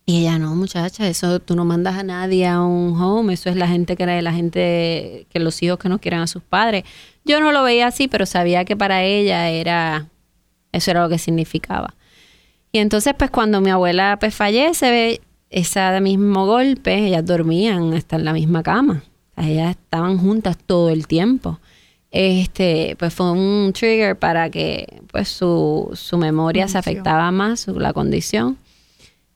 Y ella, no, muchacha, eso tú no mandas a nadie a un home, eso es la gente que la gente, que los hijos que no quieran a sus padres. Yo no lo veía así, pero sabía que para ella era, eso era lo que significaba. Y entonces, pues cuando mi abuela pues fallece, ese mismo golpe, ellas dormían hasta en la misma cama. ellas estaban juntas todo el tiempo. Este, pues fue un trigger para que pues su, su memoria se afectaba más, la condición.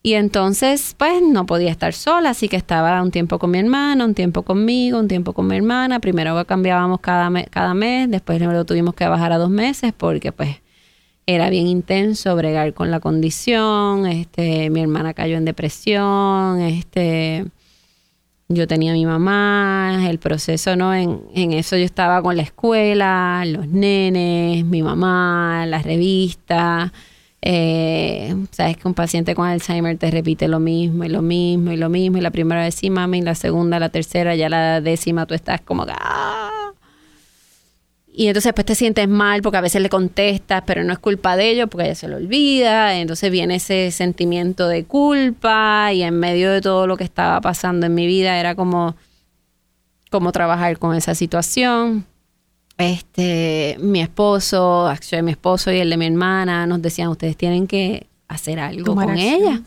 Y entonces, pues no podía estar sola, así que estaba un tiempo con mi hermana, un tiempo conmigo, un tiempo con mi hermana. Primero cambiábamos cada, cada mes, después lo tuvimos que bajar a dos meses porque pues era bien intenso bregar con la condición. Este, mi hermana cayó en depresión, este, yo tenía a mi mamá, el proceso, ¿no? En, en eso yo estaba con la escuela, los nenes, mi mamá, las revistas eh, sabes que un paciente con Alzheimer te repite lo mismo y lo mismo y lo mismo y la primera vez sí mami, la segunda, la tercera, ya la décima tú estás como ¡ah! y entonces después te sientes mal porque a veces le contestas pero no es culpa de ellos porque ella se lo olvida entonces viene ese sentimiento de culpa y en medio de todo lo que estaba pasando en mi vida era como como trabajar con esa situación este, mi esposo, mi esposo y el de mi hermana nos decían, ustedes tienen que hacer algo con ella.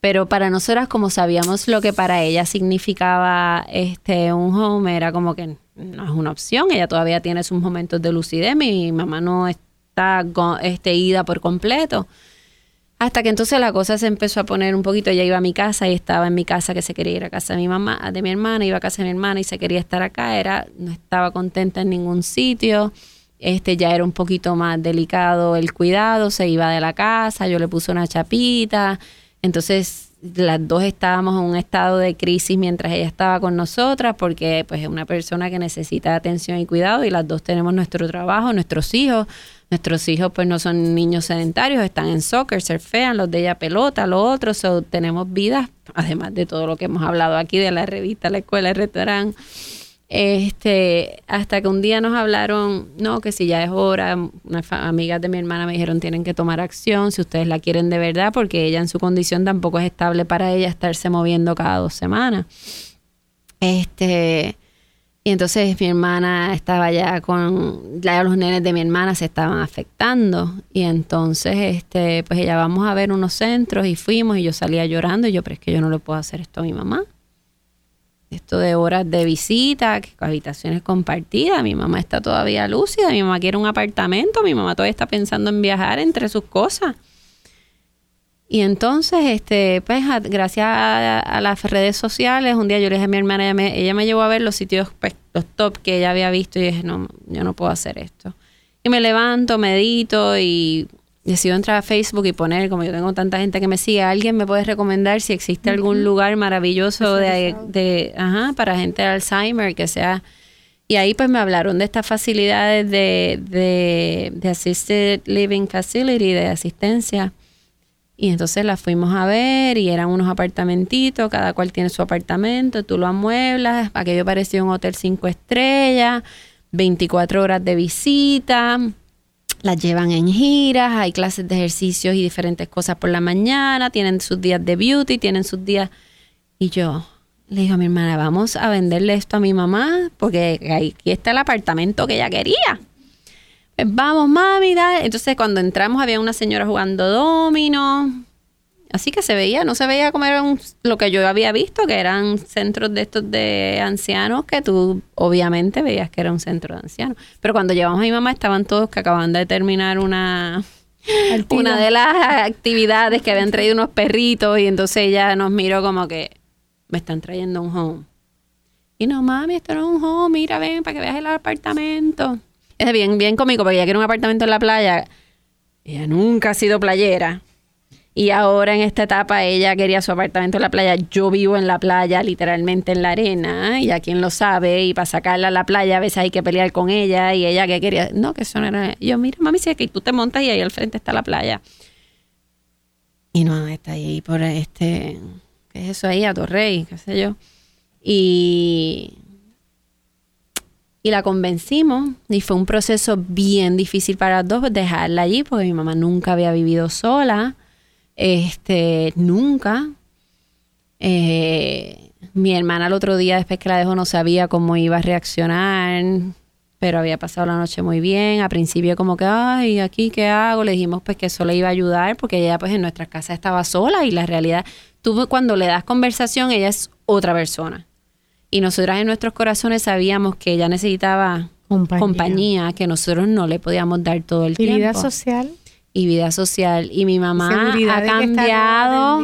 Pero para nosotras, como sabíamos lo que para ella significaba este un home, era como que no es una opción. Ella todavía tiene sus momentos de lucidez. Mi mamá no está este, ida por completo. Hasta que entonces la cosa se empezó a poner un poquito. Ella iba a mi casa y estaba en mi casa que se quería ir a casa de mi mamá, de mi hermana, iba a casa de mi hermana y se quería estar acá. Era, no estaba contenta en ningún sitio. Este ya era un poquito más delicado el cuidado, se iba de la casa, yo le puse una chapita. Entonces las dos estábamos en un estado de crisis mientras ella estaba con nosotras, porque pues es una persona que necesita atención y cuidado y las dos tenemos nuestro trabajo, nuestros hijos. Nuestros hijos pues no son niños sedentarios, están en soccer, surfean, los de ella pelota, los otros, so, tenemos vidas, además de todo lo que hemos hablado aquí de la revista, la escuela, el restaurante. Este, hasta que un día nos hablaron, no, que si ya es hora, unas amigas de mi hermana me dijeron tienen que tomar acción si ustedes la quieren de verdad, porque ella en su condición tampoco es estable para ella estarse moviendo cada dos semanas. Este, y entonces mi hermana estaba ya con, ya los nenes de mi hermana se estaban afectando. Y entonces, este, pues ella vamos a ver unos centros y fuimos y yo salía llorando y yo, pero es que yo no le puedo hacer esto a mi mamá. Esto de horas de visita, habitaciones compartidas, mi mamá está todavía lúcida, mi mamá quiere un apartamento, mi mamá todavía está pensando en viajar entre sus cosas. Y entonces, este, pues, gracias a, las redes sociales, un día yo le dije a mi hermana, ella me, ella me llevó a ver los sitios, pues, los top que ella había visto y dije, no, yo no puedo hacer esto. Y me levanto, medito y decido entrar a Facebook y poner, como yo tengo tanta gente que me sigue, ¿alguien me puede recomendar si existe algún lugar maravilloso de, de, ajá, para gente de Alzheimer que sea... Y ahí pues me hablaron de estas facilidades de, de, de Assisted Living Facility, de asistencia y entonces la fuimos a ver y eran unos apartamentitos, cada cual tiene su apartamento, tú lo amueblas, aquello parecía un hotel cinco estrellas, 24 horas de visita, las llevan en giras, hay clases de ejercicios y diferentes cosas por la mañana, tienen sus días de beauty, tienen sus días... Y yo le digo a mi hermana, vamos a venderle esto a mi mamá, porque aquí está el apartamento que ella quería. Eh, vamos, mami, Entonces, cuando entramos, había una señora jugando domino. Así que se veía, no se veía como era lo que yo había visto, que eran centros de estos de ancianos, que tú obviamente veías que era un centro de ancianos. Pero cuando llevamos a mi mamá, estaban todos que acaban de terminar una, una de las actividades que habían traído unos perritos, y entonces ella nos miró como que me están trayendo un home. Y no, mami, esto no es un home, mira, ven para que veas el apartamento es bien, bien cómico porque ella quiere un apartamento en la playa. Ella nunca ha sido playera. Y ahora en esta etapa ella quería su apartamento en la playa. Yo vivo en la playa, literalmente en la arena, y a quien lo sabe, y para sacarla a la playa a veces hay que pelear con ella, y ella que quería, no, que eso no era... Yo, mira, mami, si que tú te montas y ahí al frente está la playa. Y no, está ahí por este, ¿qué es eso ahí? A Torrey, qué sé yo. Y, y la convencimos y fue un proceso bien difícil para las dos dejarla allí porque mi mamá nunca había vivido sola este, nunca. Eh, mi hermana el otro día, después que la dejó, no sabía cómo iba a reaccionar, pero había pasado la noche muy bien. A principio como que, ay, aquí qué hago. Le dijimos pues que eso le iba a ayudar porque ella pues en nuestra casa estaba sola y la realidad, tú cuando le das conversación, ella es otra persona. Y nosotras en nuestros corazones sabíamos que ella necesitaba compañía, que nosotros no le podíamos dar todo el tiempo. vida social? y vida social. Y mi mamá ha cambiado,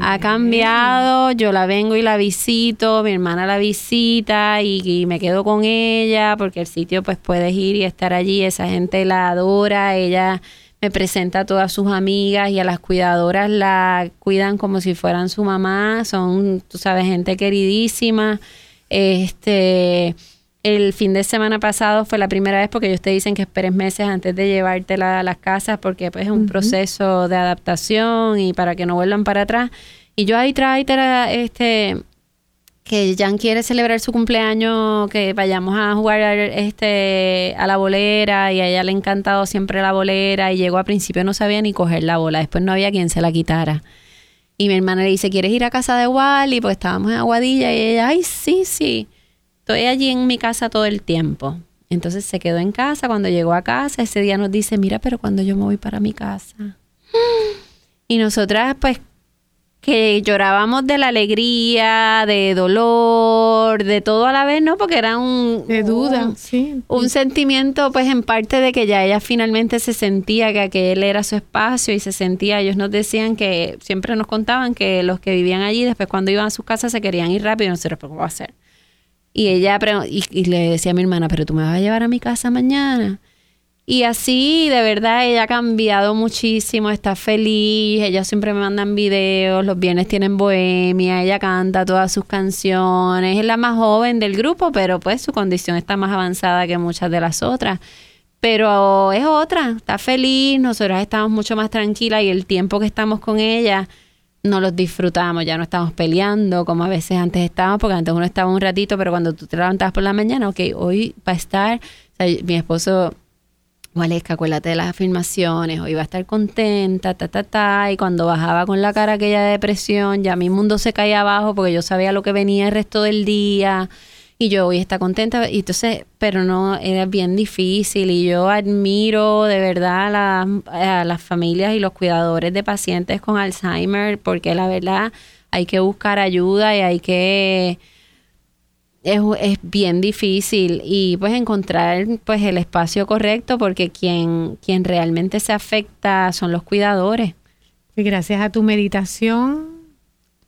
ha cambiado, yo la vengo y la visito, mi hermana la visita y, me quedo con ella porque el sitio pues puedes ir y estar allí, esa gente la adora, ella me presenta a todas sus amigas y a las cuidadoras la cuidan como si fueran su mamá, son, tú sabes, gente queridísima. Este, el fin de semana pasado fue la primera vez porque ellos te dicen que esperes meses antes de llevártela a las casas porque pues es un proceso de adaptación y para que no vuelvan para atrás. Y yo ahí trae este que Jan quiere celebrar su cumpleaños, que vayamos a jugar este a la bolera y a ella le ha encantado siempre la bolera y llegó a principio no sabía ni coger la bola, después no había quien se la quitara. Y mi hermana le dice, ¿quieres ir a casa de Wally? Pues estábamos en Aguadilla y ella, ay, sí, sí estoy allí en mi casa todo el tiempo. Entonces se quedó en casa. Cuando llegó a casa, ese día nos dice, mira, pero cuando yo me voy para mi casa. Y nosotras, pues, que llorábamos de la alegría, de dolor, de todo a la vez, ¿no? Porque era un... De duda, sí. Un sentimiento, pues, en parte de que ya ella finalmente se sentía que aquel era su espacio y se sentía, ellos nos decían que, siempre nos contaban que los que vivían allí, después cuando iban a sus casas se querían ir rápido y nosotros, ¿qué va a hacer? Y ella y, le decía a mi hermana, pero tú me vas a llevar a mi casa mañana. Y así, de verdad, ella ha cambiado muchísimo, está feliz, ella siempre me mandan videos, los viernes tienen bohemia, ella canta todas sus canciones, es la más joven del grupo, pero pues su condición está más avanzada que muchas de las otras. Pero es otra, está feliz, nosotras estamos mucho más tranquilas y el tiempo que estamos con ella, no los disfrutamos, ya no estamos peleando como a veces antes estábamos, porque antes uno estaba un ratito, pero cuando tú te levantabas por la mañana, ok, hoy va a estar, mi esposo, Valesca, acuérdate de las afirmaciones, hoy va a estar contenta, ta, ta, ta, y cuando bajaba con la cara aquella de depresión, ya mi mundo se caía abajo porque yo sabía lo que venía el resto del día y yo hoy está contenta y entonces pero no era bien difícil y yo admiro de verdad a, las familias y los cuidadores de pacientes con Alzheimer porque la verdad hay que buscar ayuda y hay que es, es, bien difícil y pues encontrar pues el espacio correcto porque quien quien realmente se afecta son los cuidadores. Y gracias a tu meditación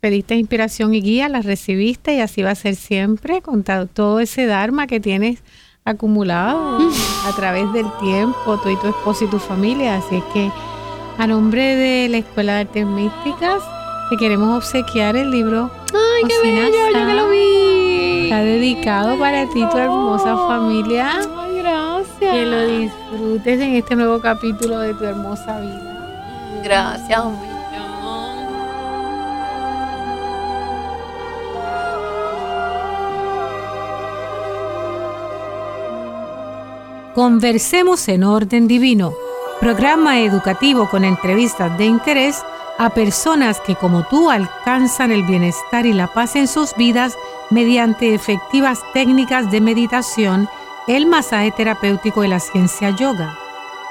pediste inspiración y guía, la recibiste y así va a ser siempre con todo ese Dharma que tienes acumulado a través del tiempo, tú y tu esposo y tu familia. Así es que a nombre de la Escuela de Artes Místicas, te queremos obsequiar el libro. ¡Ay, qué bello! ¡Yo que lo vi! Está dedicado para ti, tu hermosa familia. ¡Ay, gracias! Que lo disfrutes en este nuevo capítulo de tu hermosa vida. Gracias, hombre. Conversemos en Orden Divino, programa educativo con entrevistas de interés a personas que como tú alcanzan el bienestar y la paz en sus vidas mediante efectivas técnicas de meditación, el masaje terapéutico y la ciencia yoga.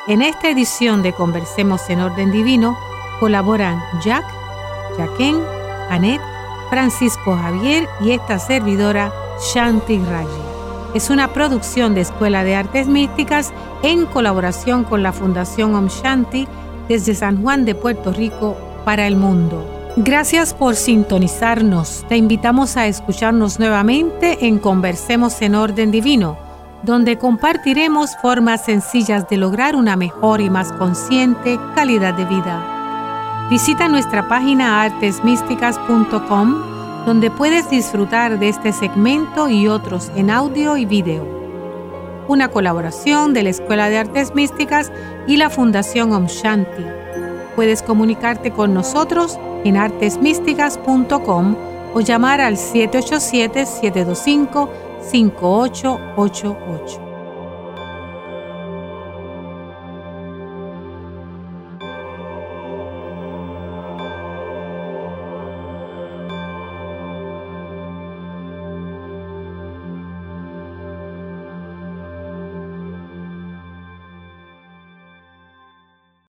En esta edición de Conversemos en Orden Divino colaboran Jack, Jaquen, Anet, Francisco Javier y esta servidora Shanti Raji es una producción de Escuela de Artes Místicas en colaboración con la Fundación Om Shanti desde San Juan de Puerto Rico para el mundo. Gracias por sintonizarnos. Te invitamos a escucharnos nuevamente en Conversemos en Orden Divino, donde compartiremos formas sencillas de lograr una mejor y más consciente calidad de vida. Visita nuestra página artesmísticas.com donde puedes disfrutar de este segmento y otros en audio y video. Una colaboración de la Escuela de Artes Místicas y la Fundación Om Shanti. Puedes comunicarte con nosotros en artesmísticas.com o llamar al 787-725-5888.